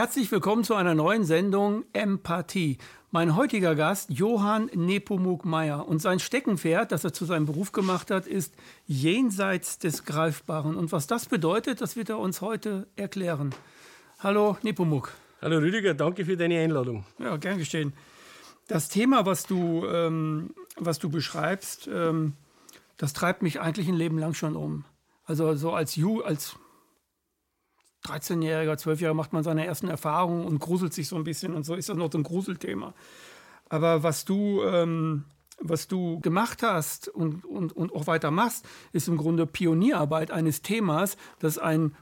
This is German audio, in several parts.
Herzlich willkommen zu einer neuen Sendung Empathie. Mein heutiger Gast, Johann Nepomuk Meyer. Und sein Steckenpferd, das er zu seinem Beruf gemacht hat, ist jenseits des Greifbaren. Und was das bedeutet, das wird er uns heute erklären. Hallo Nepomuk. Hallo Rüdiger, danke für deine Einladung. Ja, gern geschehen. Das Thema, was du, ähm, was du beschreibst, ähm, das treibt mich eigentlich ein Leben lang schon um. Also so als, Ju als 13-Jähriger, 12-Jähriger macht man seine ersten Erfahrungen und gruselt sich so ein bisschen und so ist das noch so ein Gruselthema. Aber was du, ähm, was du gemacht hast und, und, und auch weiter machst, ist im Grunde Pionierarbeit eines Themas, das ein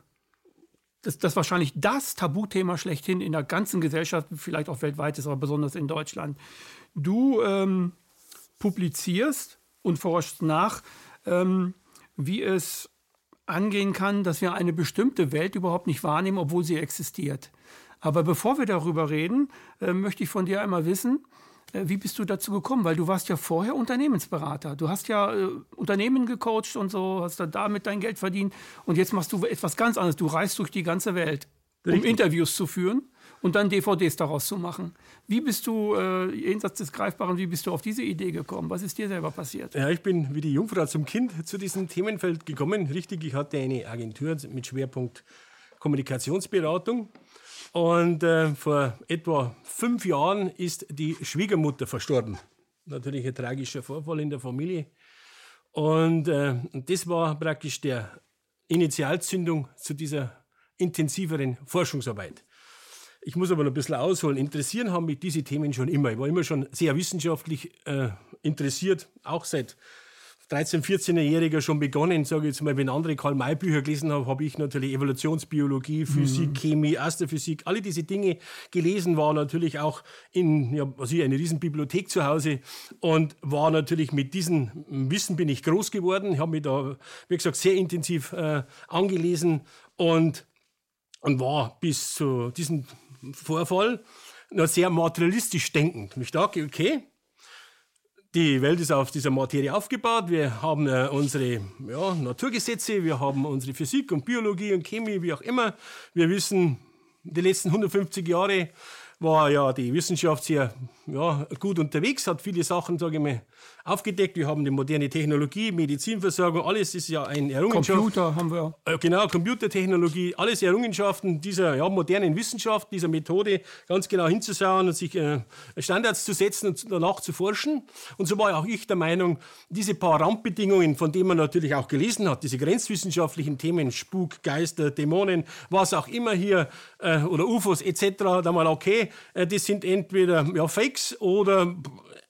das, das wahrscheinlich das Tabuthema schlechthin in der ganzen Gesellschaft, vielleicht auch weltweit ist, aber besonders in Deutschland. Du ähm, publizierst und forschst nach, ähm, wie es angehen kann, dass wir eine bestimmte Welt überhaupt nicht wahrnehmen, obwohl sie existiert. Aber bevor wir darüber reden, äh, möchte ich von dir einmal wissen, äh, wie bist du dazu gekommen? Weil du warst ja vorher Unternehmensberater. Du hast ja äh, Unternehmen gecoacht und so, hast dann damit dein Geld verdient. Und jetzt machst du etwas ganz anderes. Du reist durch die ganze Welt, Richtig. um Interviews zu führen und dann DVDs daraus zu machen. Wie bist du, äh, jenseits des Greifbaren, wie bist du auf diese Idee gekommen? Was ist dir selber passiert? Ja, ich bin wie die Jungfrau zum Kind zu diesem Themenfeld gekommen. Richtig, ich hatte eine Agentur mit Schwerpunkt Kommunikationsberatung. Und äh, vor etwa fünf Jahren ist die Schwiegermutter verstorben. Natürlich ein tragischer Vorfall in der Familie. Und äh, das war praktisch der Initialzündung zu dieser intensiveren Forschungsarbeit. Ich muss aber noch ein bisschen ausholen. Interessieren haben mich diese Themen schon immer. Ich war immer schon sehr wissenschaftlich äh, interessiert, auch seit 13-, 14-Jähriger schon begonnen, sage ich jetzt mal, wenn andere Karl-May-Bücher gelesen haben, habe ich natürlich Evolutionsbiologie, Physik, mhm. Chemie, Astrophysik, alle diese Dinge gelesen, war natürlich auch in, ja, also eine riesen Bibliothek zu Hause und war natürlich mit diesem Wissen bin ich groß geworden. Ich habe mich da, wie gesagt, sehr intensiv äh, angelesen und, und war bis zu diesem Vorfall noch sehr materialistisch denkend. Und ich dachte, okay, die Welt ist auf dieser Materie aufgebaut. Wir haben äh, unsere ja, Naturgesetze, wir haben unsere Physik und Biologie und Chemie, wie auch immer. Wir wissen, die letzten 150 Jahre war ja die Wissenschaft sehr ja, gut unterwegs, hat viele Sachen, sage ich mal, aufgedeckt. Wir haben die moderne Technologie, Medizinversorgung, alles ist ja ein Errungenschaft. Computer haben wir. Äh, genau, Computertechnologie, alles Errungenschaften dieser ja, modernen Wissenschaft, dieser Methode, ganz genau hinzuschauen und sich äh, Standards zu setzen und danach zu forschen. Und so war auch ich der Meinung, diese paar Randbedingungen, von denen man natürlich auch gelesen hat, diese grenzwissenschaftlichen Themen, Spuk, Geister, Dämonen, was auch immer hier, äh, oder UFOs etc., da mal okay, äh, das sind entweder ja, Fakes oder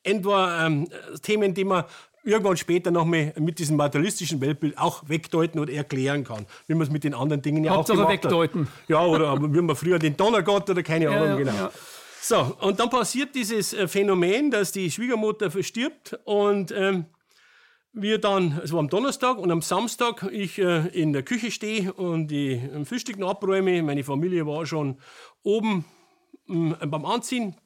entweder ähm, Themen, die man irgendwann später noch mal mit diesem materialistischen Weltbild auch wegdeuten oder erklären kann. Wie man es mit den anderen Dingen ja Hauptsache auch gemacht wegdeuten. hat. Ja, oder wie man früher den Donnergott oder keine Ahnung, ja, genau. Ja. So, und dann passiert dieses äh, Phänomen, dass die Schwiegermutter verstirbt und ähm, wir dann, es war am Donnerstag und am Samstag ich äh, in der Küche stehe und die äh, Frühstück abräume. Meine Familie war schon oben äh, beim Anziehen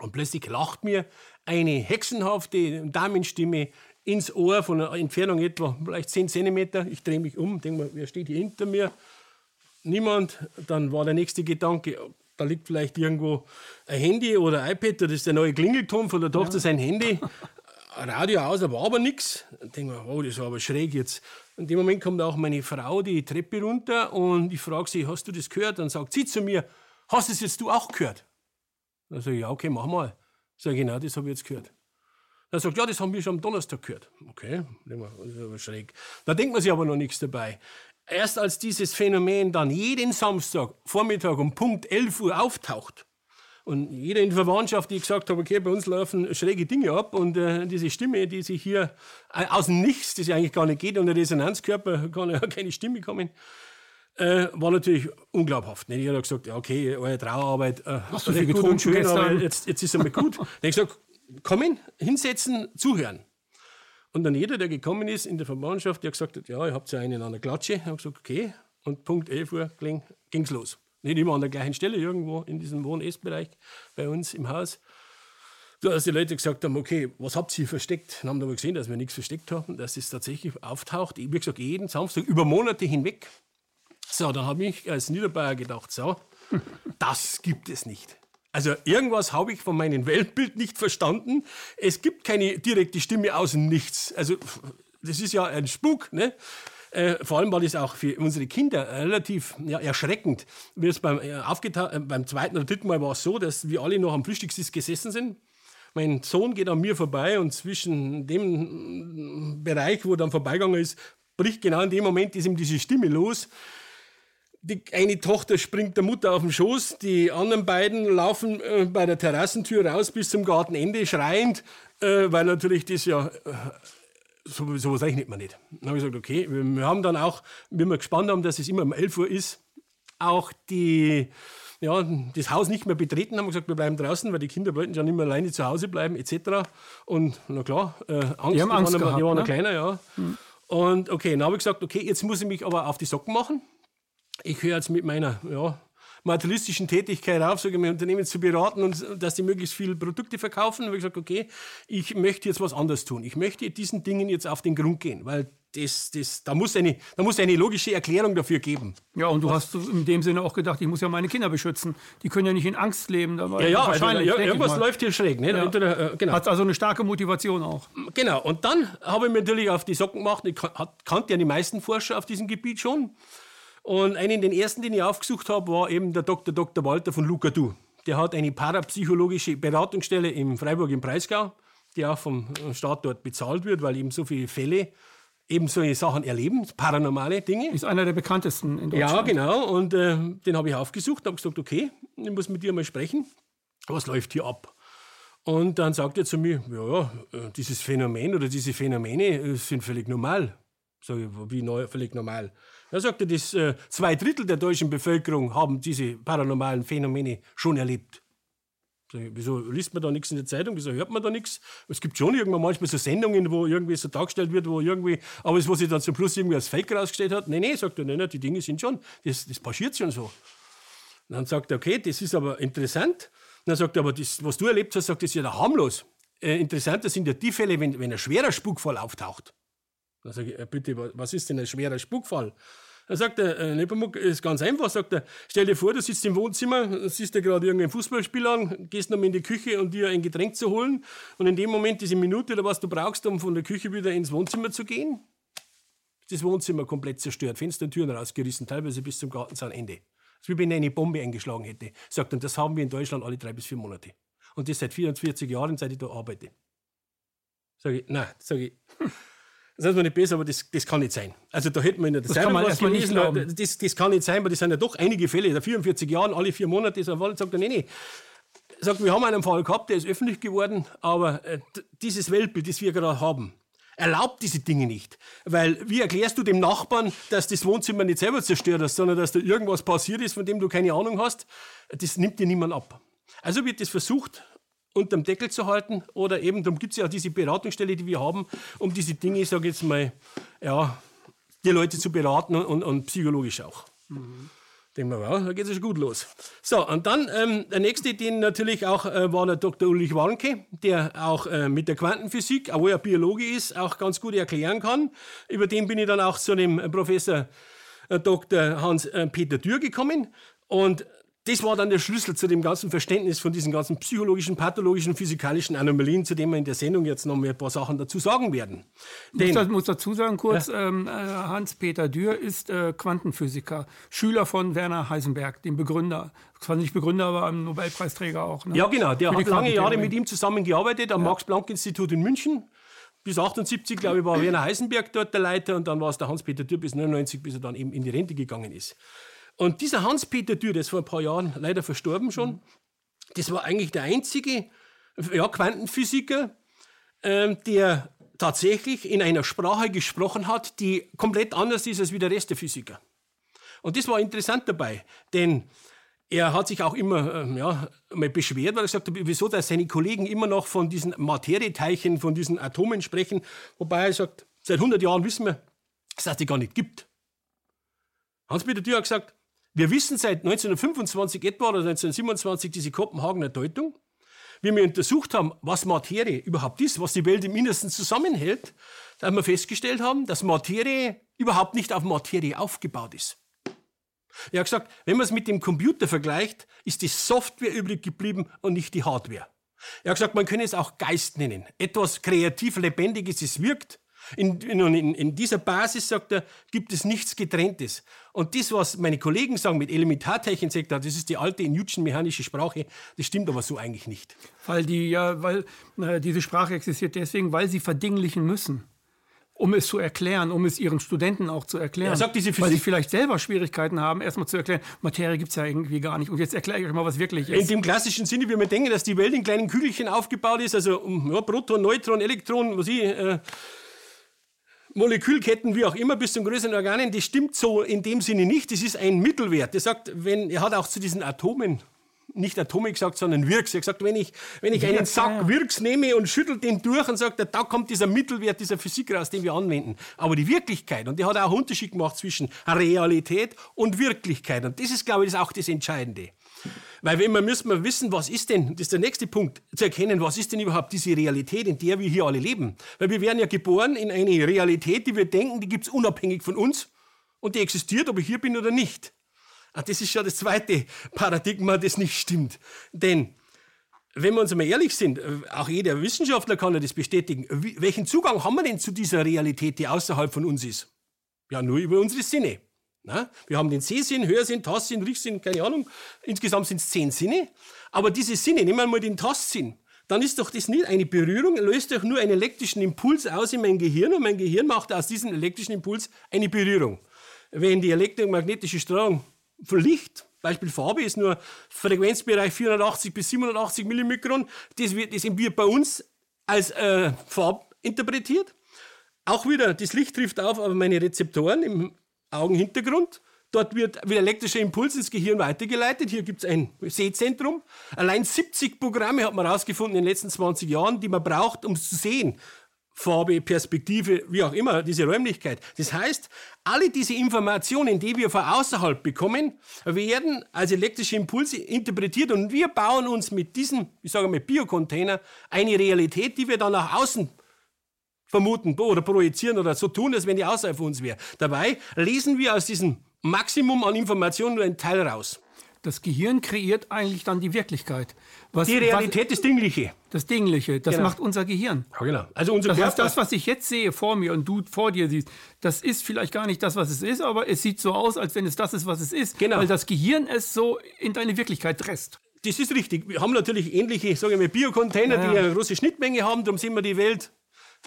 und plötzlich lacht mir eine hexenhafte Damenstimme ins Ohr von einer Entfernung etwa vielleicht 10 cm. Ich drehe mich um, denke mir, wer steht hier hinter mir? Niemand. Dann war der nächste Gedanke, da liegt vielleicht irgendwo ein Handy oder ein iPad, das ist der neue Klingelton von der Tochter, ja. sein Handy. Radio aus, war aber nichts. Dann denke ich mir, oh, das war aber schräg jetzt. In dem Moment kommt auch meine Frau die Treppe runter und ich frage sie, hast du das gehört? Dann sagt sie zu mir, hast du es jetzt du auch gehört? Dann sage ich, ja, okay, mach mal. Sag ich, genau, das habe ich jetzt gehört. Er sagt, ja, das haben wir schon am Donnerstag gehört. Okay, das ist aber schräg. Da denkt man sich aber noch nichts dabei. Erst als dieses Phänomen dann jeden Samstag Vormittag um Punkt 11 Uhr auftaucht und jeder in der Verwandtschaft, die gesagt hat, okay, bei uns laufen schräge Dinge ab und äh, diese Stimme, die sich hier äh, aus dem Nichts, das ja eigentlich gar nicht geht, und der Resonanzkörper kann ja keine Stimme kommen, äh, war natürlich unglaubhaft. Ich habe gesagt, ja, okay, eure Trauerarbeit äh, hast du viel getrunken schön, gestern? aber jetzt, jetzt ist es einmal gut. dann habe ich gesagt, kommen, hinsetzen, zuhören. Und dann jeder, der gekommen ist in der Verwandtschaft, der gesagt hat, ja, ihr habt ja einen an der Klatsche, habe gesagt, okay. Und Punkt 11 Uhr ging es los. Nicht immer an der gleichen Stelle, irgendwo in diesem Wohn-Essbereich bei uns im Haus. Da, als die Leute gesagt haben, okay, was habt ihr versteckt? Dann haben wir gesehen, dass wir nichts versteckt haben, dass es tatsächlich auftaucht. Wie gesagt, jeden Samstag, über Monate hinweg. So, dann habe ich als Niederbayer gedacht, so, Das gibt es nicht. Also irgendwas habe ich von meinem Weltbild nicht verstanden. Es gibt keine direkte Stimme aus Nichts. Also das ist ja ein Spuk, ne? Äh, vor allem war das auch für unsere Kinder relativ ja, erschreckend. Wie es beim, äh, äh, beim zweiten oder dritten Mal war es so, dass wir alle noch am Frühstückstisch gesessen sind. Mein Sohn geht an mir vorbei und zwischen dem Bereich, wo er dann vorbeigegangen ist, bricht genau in dem Moment ist ihm diese Stimme los. Die eine Tochter springt der Mutter auf den Schoß, die anderen beiden laufen äh, bei der Terrassentür raus bis zum Gartenende schreiend, äh, weil natürlich das ja äh, so, sowas rechnet man nicht. Dann habe ich gesagt, okay, wir haben dann auch, wie wir gespannt haben, dass es immer um 11 Uhr ist, auch die, ja, das Haus nicht mehr betreten, haben wir gesagt, wir bleiben draußen, weil die Kinder wollten ja nicht mehr alleine zu Hause bleiben, etc. Und na klar, äh, Angst, die haben Angst die waren, gehabt, die waren ne? kleiner, ja. Mhm. Und okay, dann habe ich gesagt, okay, jetzt muss ich mich aber auf die Socken machen. Ich höre jetzt mit meiner ja, materialistischen Tätigkeit auf, sage ich, mein Unternehmen zu beraten und dass die möglichst viele Produkte verkaufen. Da habe ich gesagt, okay, ich möchte jetzt was anderes tun. Ich möchte diesen Dingen jetzt auf den Grund gehen, weil das, das, da, muss eine, da muss eine logische Erklärung dafür geben. Ja, und du hast in dem Sinne auch gedacht, ich muss ja meine Kinder beschützen. Die können ja nicht in Angst leben. ja, ja, wahrscheinlich. Also, ja, irgendwas läuft hier schräg. Ne? Ja. Entweder, äh, genau. Hat also eine starke Motivation auch. Genau, und dann habe ich mir natürlich auf die Socken gemacht. Ich kannte ja die meisten Forscher auf diesem Gebiet schon. Und einen den ersten, den ich aufgesucht habe, war eben der Dr. Dr. Walter von Lukadu. Der hat eine parapsychologische Beratungsstelle im Freiburg im Breisgau, die auch vom Staat dort bezahlt wird, weil eben so viele Fälle eben solche Sachen erleben, paranormale Dinge. Ist einer der bekanntesten in Deutschland. Ja, genau. Und äh, den habe ich aufgesucht, habe gesagt, okay, ich muss mit dir mal sprechen. Was läuft hier ab? Und dann sagt er zu mir, ja, ja, äh, dieses Phänomen oder diese Phänomene äh, sind völlig normal. Sag ich, wie neu, völlig normal? Er sagte, dass äh, zwei Drittel der deutschen Bevölkerung haben diese paranormalen Phänomene schon erlebt. Wieso liest man da nichts in der Zeitung? Wieso hört man da nichts? Es gibt schon irgendwann manchmal so Sendungen, wo irgendwie so dargestellt wird, wo irgendwie, aber es, was sich dann zum Schluss irgendwie als Fake rausgestellt hat, nee, nee, sagt er, nee, nee, die Dinge sind schon, das, das passiert schon so. Und dann sagt er, okay, das ist aber interessant. Und dann sagt er, aber das, was du erlebt hast, sagt, das ist ja harmlos. Äh, interessanter sind ja die Fälle, wenn, wenn ein schwerer Spukfall auftaucht. Dann sage ich, äh, bitte, was ist denn ein schwerer Spukfall? Dann sagt er, äh, Nepomuk, ist ganz einfach, sagt er, stell dir vor, du sitzt im Wohnzimmer, siehst dir gerade irgendein Fußballspiel an, gehst nochmal in die Küche, um dir ein Getränk zu holen und in dem Moment, diese Minute oder was du brauchst, um von der Küche wieder ins Wohnzimmer zu gehen, ist das Wohnzimmer komplett zerstört, Fenster und Türen rausgerissen, teilweise bis zum Gartenzaunende. Das ist wie wenn er eine Bombe eingeschlagen hätte. Sagt, und das haben wir in Deutschland alle drei bis vier Monate. Und das seit 44 Jahren, seit ich da arbeite. Sag ich, nein, sag ich, das ist mir nicht besser, aber das, das kann nicht sein. Also da hätten wir in der das Zeitung was gelesen, das, das kann nicht sein, weil das sind ja doch einige Fälle. In 44 Jahren, alle vier Monate ist er Fall, sagt er, nee, nee. Sagt, wir haben einen Fall gehabt, der ist öffentlich geworden, aber äh, dieses Weltbild, das wir gerade haben, erlaubt diese Dinge nicht. Weil wie erklärst du dem Nachbarn, dass das Wohnzimmer nicht selber zerstört ist, sondern dass da irgendwas passiert ist, von dem du keine Ahnung hast? Das nimmt dir niemand ab. Also wird das versucht, unterm Deckel zu halten oder eben, darum gibt es ja auch diese Beratungsstelle, die wir haben, um diese Dinge, ich sage jetzt mal, ja, die Leute zu beraten und, und psychologisch auch. Mhm. Denken wir, ja, da geht es schon gut los. So, und dann ähm, der nächste, den natürlich auch äh, war der Dr. Ulrich Warnke, der auch äh, mit der Quantenphysik, obwohl er Biologe ist, auch ganz gut erklären kann. Über den bin ich dann auch zu dem Professor äh, Dr. Hans-Peter äh, Dürr gekommen. Und das war dann der Schlüssel zu dem ganzen Verständnis von diesen ganzen psychologischen, pathologischen, physikalischen Anomalien, zu denen wir in der Sendung jetzt noch ein paar Sachen dazu sagen werden. Ich muss, muss dazu sagen kurz, ja. ähm, äh, Hans-Peter Dürr ist äh, Quantenphysiker, Schüler von Werner Heisenberg, dem Begründer. Zwar nicht Begründer, aber ein Nobelpreisträger auch. Ne? Ja, genau. Der hat lange Jahre mit ihm zusammengearbeitet am ja. Max-Planck-Institut in München. Bis 78, glaube ich, war Werner Heisenberg dort der Leiter und dann war es der Hans-Peter Dürr bis 99, bis er dann eben in die Rente gegangen ist. Und dieser Hans-Peter Dürr, der ist vor ein paar Jahren leider verstorben schon, das war eigentlich der einzige ja, Quantenphysiker, ähm, der tatsächlich in einer Sprache gesprochen hat, die komplett anders ist als wie der Rest der Physiker. Und das war interessant dabei, denn er hat sich auch immer ähm, ja, mal beschwert, weil er gesagt hat, wieso dass seine Kollegen immer noch von diesen Materieteilchen, von diesen Atomen sprechen, wobei er sagt, seit 100 Jahren wissen wir, dass es die gar nicht gibt. Hans-Peter Dürr hat gesagt, wir wissen seit 1925 etwa oder 1927 diese Kopenhagener Deutung. Wie wir untersucht haben, was Materie überhaupt ist, was die Welt im Innersten zusammenhält, da haben wir festgestellt haben, dass Materie überhaupt nicht auf Materie aufgebaut ist. Er hat gesagt, wenn man es mit dem Computer vergleicht, ist die Software übrig geblieben und nicht die Hardware. Er hat gesagt, man könne es auch Geist nennen. Etwas kreativ Lebendiges, es wirkt. In, in, in, dieser Basis, sagt er, gibt es nichts Getrenntes. Und das, was meine Kollegen sagen mit Elementarteilchen, sagt er, das ist die alte Newton-mechanische Sprache, das stimmt aber so eigentlich nicht. Weil, die, ja, weil äh, diese Sprache existiert deswegen, weil sie verdinglichen müssen um es zu erklären, um es ihren Studenten auch zu erklären. Er Physik Weil sie vielleicht selber Schwierigkeiten haben, erstmal zu erklären, Materie gibt es ja irgendwie gar nicht. Und jetzt erkläre ich euch mal, was wirklich ist. In dem klassischen Sinne, wie wir denken, dass die Welt in kleinen Kügelchen aufgebaut ist, also ja, Proton, Neutron, Elektron, was ich, äh, Molekülketten, wie auch immer, bis zum größeren Organen, das stimmt so in dem Sinne nicht. Das ist ein Mittelwert. Der sagt, wenn, er hat auch zu diesen Atomen nicht Atomic gesagt, sondern Wirks. Er hat gesagt, wenn ich, wenn ich einen Sack Wirks nehme und schüttel den durch und sagt, da kommt dieser Mittelwert dieser Physik raus, den wir anwenden. Aber die Wirklichkeit, und die hat auch einen Unterschied gemacht zwischen Realität und Wirklichkeit. Und das ist, glaube ich, auch das Entscheidende. Weil wenn wir müssen wir wissen, was ist denn, das ist der nächste Punkt, zu erkennen, was ist denn überhaupt diese Realität, in der wir hier alle leben. Weil wir werden ja geboren in eine Realität, die wir denken, die gibt es unabhängig von uns und die existiert, ob ich hier bin oder nicht. Ah, das ist schon das zweite Paradigma, das nicht stimmt. Denn wenn wir uns mal ehrlich sind, äh, auch jeder Wissenschaftler kann ja das bestätigen, welchen Zugang haben wir denn zu dieser Realität, die außerhalb von uns ist? Ja, nur über unsere Sinne. Na? Wir haben den Sehsinn, Hörsinn, Tastsinn, Riechsinn, keine Ahnung. Insgesamt sind es zehn Sinne. Aber diese Sinne, nehmen wir mal den Tastsinn, dann ist doch das nicht eine Berührung, löst doch nur einen elektrischen Impuls aus in mein Gehirn und mein Gehirn macht aus diesem elektrischen Impuls eine Berührung. Wenn die elektromagnetische Strahlung von Licht, Beispiel Farbe ist nur Frequenzbereich 480 bis 780 Millimikron. Das wird, das wird bei uns als äh, Farb interpretiert. Auch wieder, das Licht trifft auf auf meine Rezeptoren im Augenhintergrund. Dort wird wieder elektrischer Impuls ins Gehirn weitergeleitet. Hier gibt es ein Sehzentrum. Allein 70 Programme hat man herausgefunden in den letzten 20 Jahren, die man braucht, um zu sehen. Farbe, Perspektive, wie auch immer, diese Räumlichkeit. Das heißt, alle diese Informationen, die wir von außerhalb bekommen, werden als elektrische Impulse interpretiert und wir bauen uns mit diesem, ich sage mal, Biocontainer eine Realität, die wir dann nach außen vermuten oder projizieren oder so tun, als wenn die außerhalb von uns wäre. Dabei lesen wir aus diesem Maximum an Informationen nur einen Teil raus. Das Gehirn kreiert eigentlich dann die Wirklichkeit. Was, die Realität, was, das Dingliche. Das Dingliche, das genau. macht unser Gehirn. Ja, genau. Also unser das heißt, das, was ich jetzt sehe vor mir und du vor dir siehst, das ist vielleicht gar nicht das, was es ist, aber es sieht so aus, als wenn es das ist, was es ist. Genau. Weil das Gehirn es so in deine Wirklichkeit presst. Das ist richtig. Wir haben natürlich ähnliche, sagen wir, Biocontainer, ja. die eine große Schnittmenge haben, darum sehen wir die Welt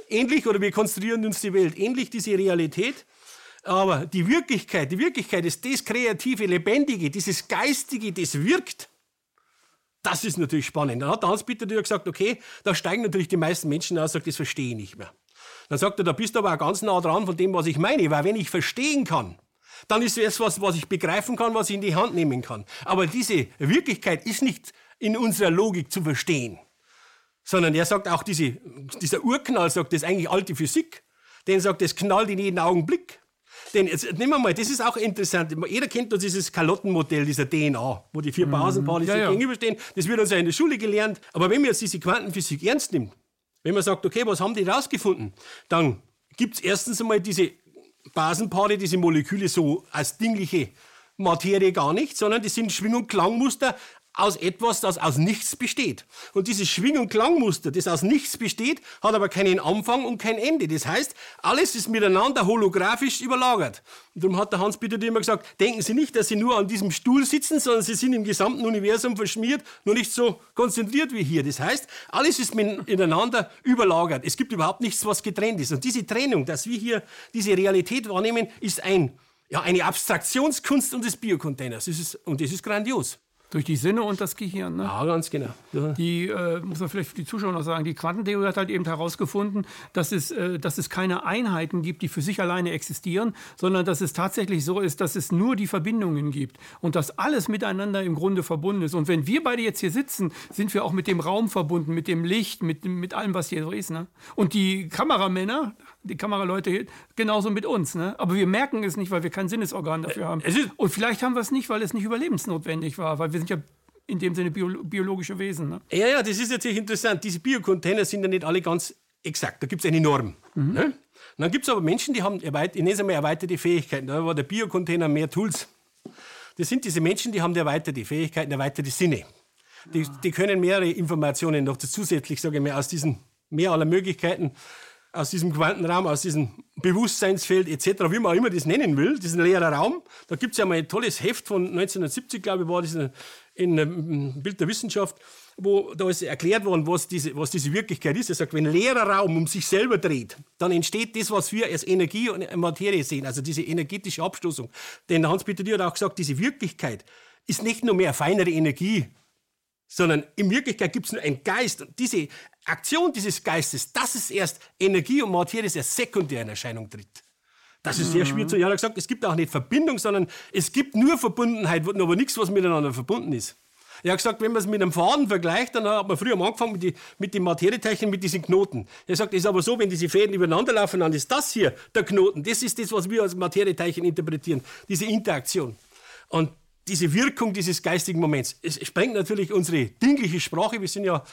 ähnlich oder wir konstruieren uns die Welt ähnlich, diese Realität. Aber die Wirklichkeit, die Wirklichkeit ist das Kreative, Lebendige, dieses Geistige, das wirkt. Das ist natürlich spannend. Dann hat der Hans-Peter gesagt, okay, da steigen natürlich die meisten Menschen aus sagen, das verstehe ich nicht mehr. Dann sagt er, da bist du aber auch ganz nah dran von dem, was ich meine, weil wenn ich verstehen kann, dann ist es was, was ich begreifen kann, was ich in die Hand nehmen kann. Aber diese Wirklichkeit ist nicht in unserer Logik zu verstehen, sondern er sagt auch, diese, dieser Urknall sagt, das ist eigentlich alte Physik. Den sagt, das knallt in jeden Augenblick. Denn jetzt nehmen wir mal, das ist auch interessant. Jeder kennt doch dieses Kalottenmodell dieser DNA, wo die vier Basenpaare mhm. ja, ja. gegenüberstehen. Das wird uns ja in der Schule gelernt. Aber wenn man jetzt diese Quantenphysik ernst nimmt, wenn man sagt, okay, was haben die rausgefunden, dann gibt es erstens einmal diese Basenpaare, diese Moleküle so als dingliche Materie gar nicht, sondern die sind Schwing- und Klangmuster aus etwas, das aus nichts besteht. Und dieses Schwing- und Klangmuster, das aus nichts besteht, hat aber keinen Anfang und kein Ende. Das heißt, alles ist miteinander holographisch überlagert. Und darum hat der Hans-Peter immer gesagt, denken Sie nicht, dass Sie nur an diesem Stuhl sitzen, sondern Sie sind im gesamten Universum verschmiert, nur nicht so konzentriert wie hier. Das heißt, alles ist miteinander überlagert. Es gibt überhaupt nichts, was getrennt ist. Und diese Trennung, dass wir hier diese Realität wahrnehmen, ist ein, ja, eine Abstraktionskunst unseres Biocontainers. Und das ist grandios. Durch die Sinne und das Gehirn. Ne? Ja, ganz genau. Ja. Die, äh, muss man vielleicht für die Zuschauer noch sagen, die Quantentheorie hat halt eben herausgefunden, dass es, äh, dass es keine Einheiten gibt, die für sich alleine existieren, sondern dass es tatsächlich so ist, dass es nur die Verbindungen gibt und dass alles miteinander im Grunde verbunden ist. Und wenn wir beide jetzt hier sitzen, sind wir auch mit dem Raum verbunden, mit dem Licht, mit, mit allem, was hier so ist. Ne? Und die Kameramänner, die Kameraleute genauso mit uns. Ne? Aber wir merken es nicht, weil wir kein Sinnesorgan dafür äh, haben. Und vielleicht haben wir es nicht, weil es nicht überlebensnotwendig war, weil wir sind ja in dem Sinne bio, biologische Wesen. Ne? Ja, ja, das ist natürlich interessant. Diese Biocontainer sind ja nicht alle ganz exakt. Da gibt es eine Norm. Mhm. Ne? Und dann gibt es aber Menschen, die haben erweit ich einmal erweiterte Fähigkeiten. Da war der Biocontainer mehr Tools. Das sind diese Menschen, die haben erweiterte Fähigkeiten, erweiterte Sinne. Die, die können mehrere Informationen noch zusätzlich, sage ich mal, aus diesen mehr aller Möglichkeiten, aus diesem Quantenraum, aus diesem Bewusstseinsfeld etc., wie man auch immer das nennen will, diesen leeren Raum. Da gibt es ja mal ein tolles Heft von 1970, glaube ich, war das in, in, in Bild der Wissenschaft, wo da ist erklärt worden, was diese, was diese Wirklichkeit ist. Er sagt, wenn leerer Raum um sich selber dreht, dann entsteht das, was wir als Energie und Materie sehen, also diese energetische Abstoßung. Denn Hans-Peter Dier hat auch gesagt, diese Wirklichkeit ist nicht nur mehr feinere Energie, sondern in Wirklichkeit gibt es nur einen Geist. Und diese Aktion dieses Geistes, das ist erst Energie und Materie, ist erst sekundär in Erscheinung tritt. Das ist sehr schwierig zu. Er hat gesagt, es gibt auch nicht Verbindung, sondern es gibt nur Verbundenheit, aber nichts, was miteinander verbunden ist. Er hat gesagt, wenn man es mit einem Faden vergleicht, dann hat man früher mal angefangen mit, die, mit den Materieteilchen, mit diesen Knoten. Er sagt, es ist aber so, wenn diese Fäden übereinander laufen, dann ist das hier der Knoten. Das ist das, was wir als Materieteilchen interpretieren, diese Interaktion. Und diese Wirkung dieses geistigen Moments. Es sprengt natürlich unsere dingliche Sprache. Wir sind ja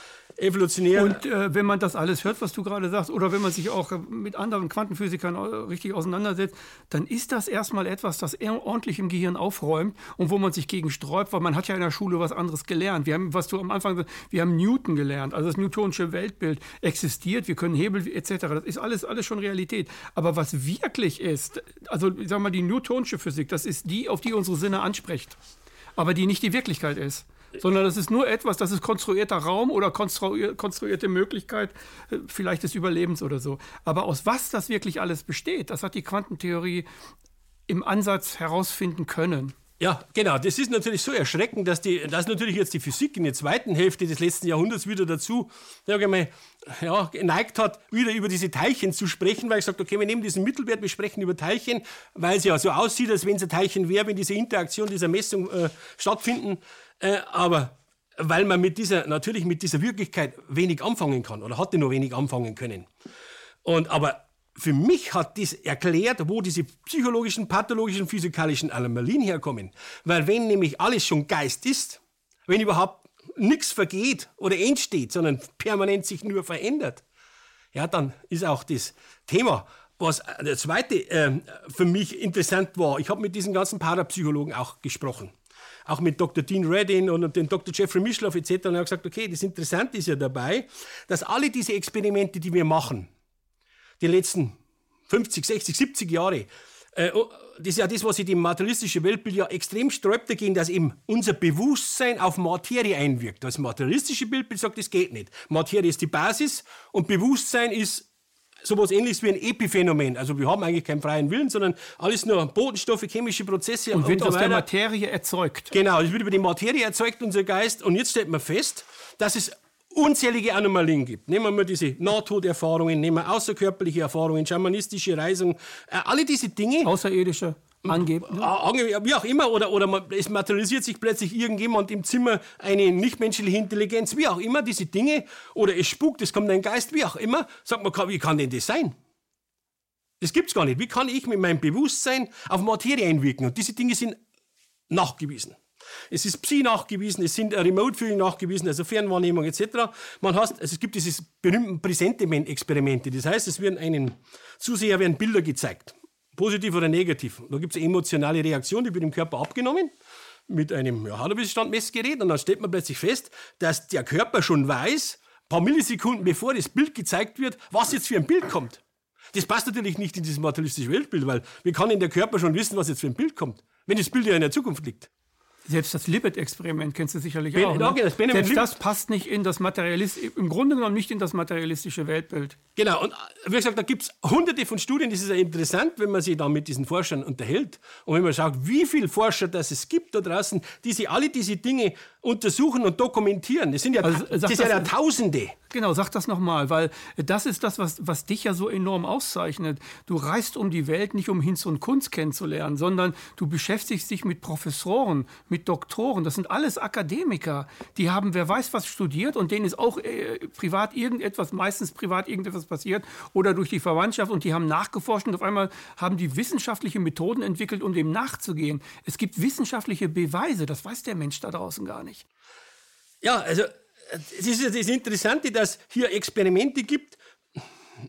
evolutionär. Und äh, wenn man das alles hört, was du gerade sagst, oder wenn man sich auch mit anderen Quantenphysikern äh, richtig auseinandersetzt, dann ist das erstmal etwas, das ordentlich im Gehirn aufräumt und wo man sich gegen sträubt, weil man hat ja in der Schule was anderes gelernt. Wir haben, was du am Anfang sagst, wir haben Newton gelernt, also das newtonische Weltbild existiert, wir können Hebel etc. Das ist alles, alles schon Realität. Aber was wirklich ist, also ich sag mal, die newtonische Physik, das ist die, auf die unsere Sinne anspricht aber die nicht die Wirklichkeit ist. Sondern das ist nur etwas, das ist konstruierter Raum oder konstruierte Möglichkeit äh, vielleicht des Überlebens oder so. Aber aus was das wirklich alles besteht, das hat die Quantentheorie im Ansatz herausfinden können. Ja, genau. Das ist natürlich so erschreckend, dass, die, dass natürlich jetzt die Physik in der zweiten Hälfte des letzten Jahrhunderts wieder dazu sag mal, ja, geneigt hat, wieder über diese Teilchen zu sprechen, weil ich sagte, okay, wir nehmen diesen Mittelwert, wir sprechen über Teilchen, weil es ja so aussieht, als wenn es ein Teilchen wäre, wenn diese Interaktion dieser Messung äh, stattfinden. Äh, aber weil man mit dieser, natürlich mit dieser Wirklichkeit wenig anfangen kann oder hatte nur wenig anfangen können. Und aber für mich hat das erklärt, wo diese psychologischen, pathologischen, physikalischen Anomalien herkommen. Weil wenn nämlich alles schon Geist ist, wenn überhaupt nichts vergeht oder entsteht, sondern permanent sich nur verändert, ja, dann ist auch das Thema, was der zweite äh, für mich interessant war, ich habe mit diesen ganzen Parapsychologen auch gesprochen. Auch mit Dr. Dean Reddin und dem Dr. Jeffrey Mischloff etc. Und er hat gesagt, okay, das Interessante ist ja dabei, dass alle diese Experimente, die wir machen, die letzten 50, 60, 70 Jahre. Äh, oh, das ist ja das, was sich dem materialistischen Weltbild ja extrem sträubt dagegen, dass eben unser Bewusstsein auf Materie einwirkt. Das materialistische Bildbild sagt, das geht nicht. Materie ist die Basis und Bewusstsein ist sowas ähnliches wie ein Epiphänomen. Also wir haben eigentlich keinen freien Willen, sondern alles nur Botenstoffe, chemische Prozesse. Und wird und aus der Materie erzeugt. Genau, es wird über die Materie erzeugt, unser Geist. Und jetzt stellt man fest, dass es unzählige Anomalien gibt. Nehmen wir mal diese Nahtoderfahrungen, nehmen wir außerkörperliche Erfahrungen, schamanistische Reisungen, äh, alle diese Dinge. Außerirdische. Angeblich. Äh, wie auch immer, oder, oder es materialisiert sich plötzlich irgendjemand im Zimmer eine nichtmenschliche Intelligenz, wie auch immer, diese Dinge, oder es spukt, es kommt ein Geist, wie auch immer. Sagt man, wie kann denn das sein? Das gibt's gar nicht. Wie kann ich mit meinem Bewusstsein auf Materie einwirken? Und diese Dinge sind nachgewiesen. Es ist Psi nachgewiesen, es sind Remote-Viewing nachgewiesen, also Fernwahrnehmung etc. Man hat, also es gibt diese berühmten Präsentiment-Experimente. Das heißt, es werden einem Zuseher werden Bilder gezeigt. Positiv oder negativ. Da gibt es eine emotionale Reaktion, die wird im Körper abgenommen mit einem ja, Halbwissensstand-Messgerät und dann stellt man plötzlich fest, dass der Körper schon weiß, ein paar Millisekunden bevor das Bild gezeigt wird, was jetzt für ein Bild kommt. Das passt natürlich nicht in dieses materialistische Weltbild, weil wie kann denn der Körper schon wissen, was jetzt für ein Bild kommt, wenn das Bild ja in der Zukunft liegt? Selbst das Libet-Experiment kennst du sicherlich ben, auch. Ne? Okay, das Selbst das passt nicht in das Materialist, im Grunde genommen nicht in das materialistische Weltbild. Genau, und wie gesagt, da gibt es hunderte von Studien, das ist ja interessant, wenn man sich da mit diesen Forschern unterhält und wenn man schaut, wie viele Forscher das es gibt da draußen, die sich alle diese Dinge untersuchen und dokumentieren. Das sind ja, also, das, das ja Tausende. Genau, sag das nochmal, weil das ist das, was, was dich ja so enorm auszeichnet. Du reist um die Welt nicht, um Hinz und Kunst kennenzulernen, sondern du beschäftigst dich mit Professoren, mit Doktoren. Das sind alles Akademiker. Die haben, wer weiß was studiert und denen ist auch äh, privat irgendetwas, meistens privat irgendetwas passiert oder durch die Verwandtschaft und die haben nachgeforscht und auf einmal haben die wissenschaftliche Methoden entwickelt, um dem nachzugehen. Es gibt wissenschaftliche Beweise, das weiß der Mensch da draußen gar nicht. Ja, also es ist das Interessante, dass hier Experimente gibt.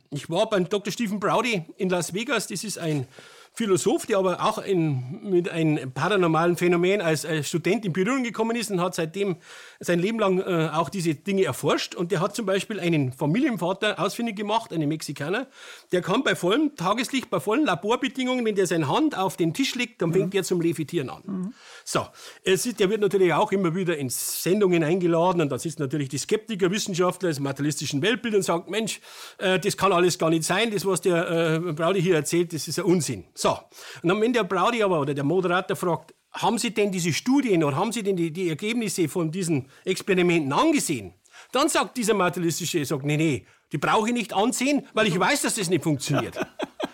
Ich war beim Dr. Stephen Browdy in Las Vegas. Das ist ein Philosoph, der aber auch in, mit einem paranormalen Phänomen als, als, Student in Berührung gekommen ist und hat seitdem sein Leben lang äh, auch diese Dinge erforscht. Und der hat zum Beispiel einen Familienvater ausfindig gemacht, einen Mexikaner, der kann bei vollem Tageslicht, bei vollen Laborbedingungen, wenn der seine Hand auf den Tisch legt, dann fängt mhm. er zum Levitieren an. Mhm. So, es ist, der wird natürlich auch immer wieder in Sendungen eingeladen und da sitzen natürlich die Skeptiker, Wissenschaftler des materialistischen Weltbild und sagen, Mensch, äh, das kann alles gar nicht sein, das, was der äh, Braudi hier erzählt, das ist ein Unsinn. So, und dann, wenn der Braudi aber oder der Moderator fragt, haben Sie denn diese Studien oder haben Sie denn die, die Ergebnisse von diesen Experimenten angesehen? Dann sagt dieser materialistische, sagt, nee, nee, die brauche ich nicht ansehen, weil ich weiß, dass das nicht funktioniert.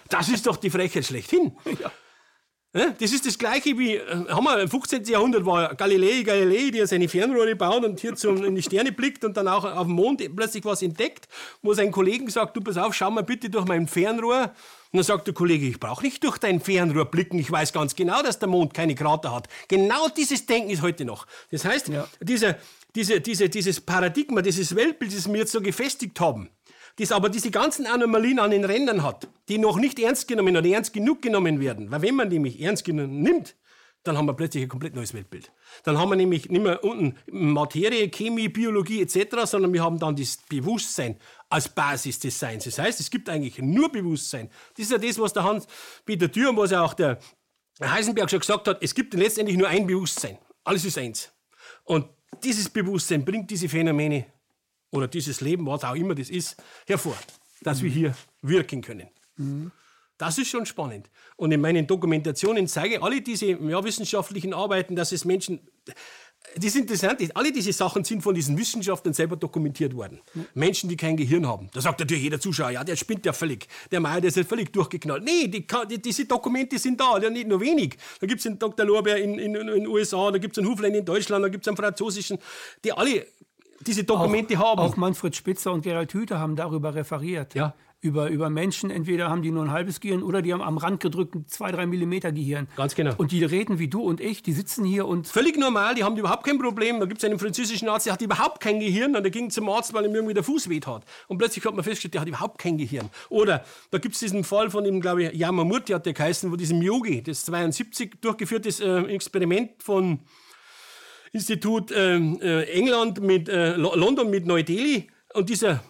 Das ist doch die Frechheit schlechthin. Ja. Das ist das Gleiche wie, äh, haben wir, im 15. Jahrhundert war Galilei Galilei, der seine Fernrohre baut und hier zum, in die Sterne blickt und dann auch auf dem Mond plötzlich was entdeckt, wo sein Kollegen sagt, du pass auf, schau mal bitte durch mein Fernrohr. Und dann sagt der Kollege, ich brauche nicht durch dein Fernrohr blicken, ich weiß ganz genau, dass der Mond keine Krater hat. Genau dieses Denken ist heute noch. Das heißt, ja. dieser, diese, diese, dieses Paradigma, dieses Weltbild, das wir jetzt so gefestigt haben, das aber diese ganzen Anomalien an den Rändern hat, die noch nicht ernst genommen oder ernst genug genommen werden. Weil wenn man nämlich ernst genommen nimmt, dann haben wir plötzlich ein komplett neues Weltbild. Dann haben wir nämlich nicht mehr unten Materie, Chemie, Biologie etc., sondern wir haben dann das Bewusstsein als Basis des Seins. Das heißt, es gibt eigentlich nur Bewusstsein. Das ist ja das, was der Hans-Peter Thür und was ja auch der Heisenberg schon gesagt hat, es gibt letztendlich nur ein Bewusstsein. Alles ist eins. Und dieses Bewusstsein bringt diese Phänomene oder dieses Leben, was auch immer das ist, hervor, dass mhm. wir hier wirken können. Mhm. Das ist schon spannend. Und in meinen Dokumentationen zeige ich alle diese ja, wissenschaftlichen Arbeiten, dass es Menschen. Das ist interessant, alle diese Sachen sind von diesen Wissenschaftlern selber dokumentiert worden. Mhm. Menschen, die kein Gehirn haben. Da sagt natürlich jeder Zuschauer, ja, der spinnt ja völlig. Der Meier, der ist ja völlig durchgeknallt. Nee, die, die, diese Dokumente sind da, ja nicht nur wenig. Da gibt es einen Dr. Lorbeer in den USA, da gibt es einen Huflein in Deutschland, da gibt es einen französischen, die alle diese Dokumente auch, haben. Auch Manfred Spitzer und Gerald Hüther haben darüber referiert. Ja. Über, über Menschen, entweder haben die nur ein halbes Gehirn oder die haben am Rand gedrückt ein 2, 3 Millimeter Gehirn. Ganz genau. Und die reden wie du und ich, die sitzen hier und. Völlig normal, die haben überhaupt kein Problem. Da gibt es einen französischen Arzt, der hat überhaupt kein Gehirn und der ging zum Arzt, weil ihm irgendwie der Fuß weht hat. Und plötzlich hat man festgestellt, der hat überhaupt kein Gehirn. Oder da gibt es diesen Fall von dem, glaube ich, Yamamurti hat der geheißen, wo diesem Yogi, das 72 durchgeführtes äh, Experiment von Institut ähm, äh, England mit äh, London mit Neu-Delhi. Und dieser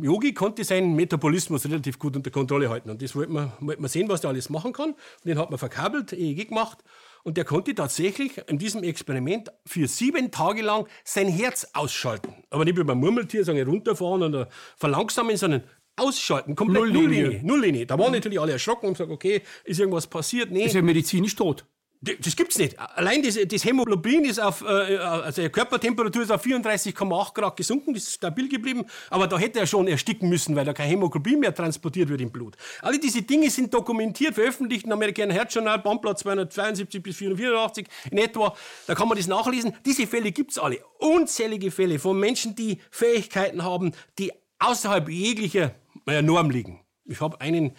Yogi konnte seinen Metabolismus relativ gut unter Kontrolle halten. Und das wollte man, wollte man sehen, was der alles machen kann. Und den hat man verkabelt, EEG gemacht. Und der konnte tatsächlich in diesem Experiment für sieben Tage lang sein Herz ausschalten. Aber nicht wie beim Murmeltier, sagen runterfahren oder verlangsamen, sondern ausschalten. Komplett Nulllinie. Nulllinie. Da waren natürlich alle erschrocken und gesagt, okay, ist irgendwas passiert? Nee. Ist ja medizinisch tot. Das gibt's nicht. Allein das, das Hämoglobin ist auf, äh, also die Körpertemperatur ist auf 34,8 Grad gesunken, das ist stabil geblieben, aber da hätte er schon ersticken müssen, weil da kein Hämoglobin mehr transportiert wird im Blut. Alle diese Dinge sind dokumentiert, veröffentlicht im Amerikaner Herzjournal, Bandblatt 272 bis 484 in etwa. Da kann man das nachlesen. Diese Fälle gibt's alle. Unzählige Fälle von Menschen, die Fähigkeiten haben, die außerhalb jeglicher Norm liegen. Ich habe einen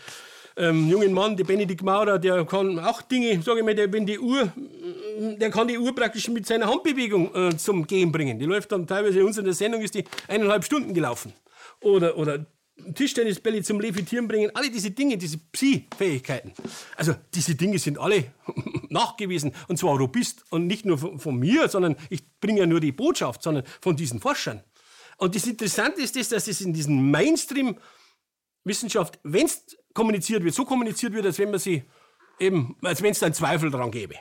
ähm, jungen Mann, der Benedikt Maurer, der kann auch Dinge, sage ich mal, der, wenn die Uhr, der kann die Uhr praktisch mit seiner Handbewegung äh, zum Gehen bringen. Die läuft dann teilweise in unserer Sendung ist die eineinhalb Stunden gelaufen. Oder, oder Tischtennisbälle zum Levitieren bringen, alle diese Dinge, diese Psi-Fähigkeiten. Also diese Dinge sind alle nachgewiesen und zwar robust und nicht nur von, von, mir, sondern ich bringe ja nur die Botschaft, sondern von diesen Forschern. Und das Interessante ist, das, dass es in diesem Mainstream Wissenschaft, wenn es kommuniziert wird, so kommuniziert wird, als wenn man sie eben, als wenn es da einen Zweifel daran gäbe.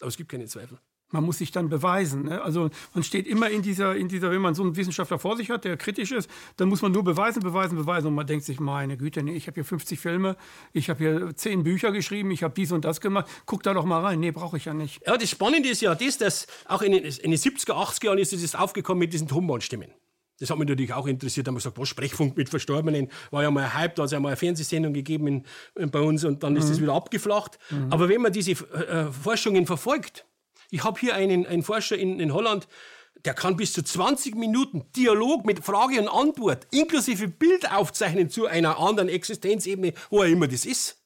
Aber es gibt keine Zweifel. Man muss sich dann beweisen. Ne? Also man steht immer in dieser, in dieser, wenn man so einen Wissenschaftler vor sich hat, der kritisch ist, dann muss man nur beweisen, beweisen, beweisen. Und man denkt sich, meine Güte, nee, ich habe hier 50 Filme, ich habe hier 10 Bücher geschrieben, ich habe dies und das gemacht. Guck da doch mal rein. Nee, brauche ich ja nicht. Ja, das Spannende ist ja das, dass auch in den, in den 70er, 80er Jahren ist es aufgekommen mit diesen Tonbandstimmen. Das hat mich natürlich auch interessiert. Da haben wir gesagt, was Sprechfunk mit Verstorbenen war ja mal ein Hype, da hat es ja mal eine Fernsehsendung gegeben in, in, bei uns und dann ist mhm. das wieder abgeflacht. Mhm. Aber wenn man diese äh, Forschungen verfolgt, ich habe hier einen, einen Forscher in, in Holland, der kann bis zu 20 Minuten Dialog mit Frage und Antwort inklusive Bild aufzeichnen zu einer anderen Existenzebene, wo er immer das ist.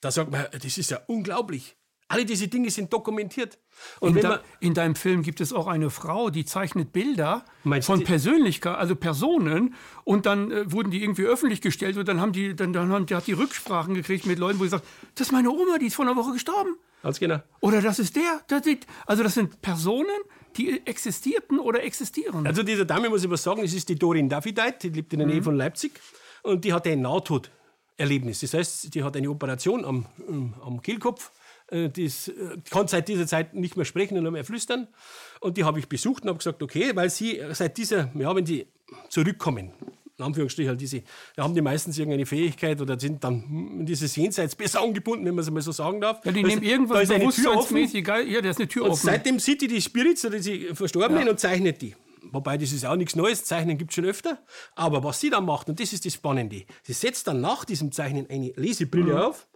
Da sagt man, das ist ja unglaublich. Alle diese Dinge sind dokumentiert. In, de, in, deinem Film gibt es auch eine Frau, die zeichnet Bilder von Persönlichkeit, also Personen, und dann äh, wurden die irgendwie öffentlich gestellt und dann haben die, dann, dann haben, die hat die Rücksprachen gekriegt mit Leuten, wo sie sagt, das ist meine Oma, die ist vor einer Woche gestorben. Ganz genau. Oder das ist der, das ist, also das sind Personen, die existierten oder existieren. Also dieser Dame muss ich was sagen, es ist die Dorin Davideit, die lebt in der Nähe mhm. von Leipzig und die hatte ein Nahtoderlebnis. Das heißt, die hat eine Operation am, am Kehlkopf äh, die äh, kann seit dieser Zeit nicht mehr sprechen und nur mehr flüstern. Und die habe ich besucht und habe gesagt, okay, weil sie seit dieser, ja, wenn sie zurückkommen, in Anführungsstrichen, halt diese, da haben die meistens irgendeine Fähigkeit oder sind dann in dieses Jenseits besser angebunden, wenn man es mal so sagen darf. Ja, die nehmen irgendwas da ist eine Tür offen. Ja, da ist eine Tür und offen. seitdem sieht die die Spirits oder die Verstorbenen ja. und zeichnet die. Wobei, das ist auch nichts Neues, Zeichnen gibt es schon öfter. Aber was sie dann macht, und das ist das Spannende, sie setzt dann nach diesem Zeichnen eine Lesebrille mhm. auf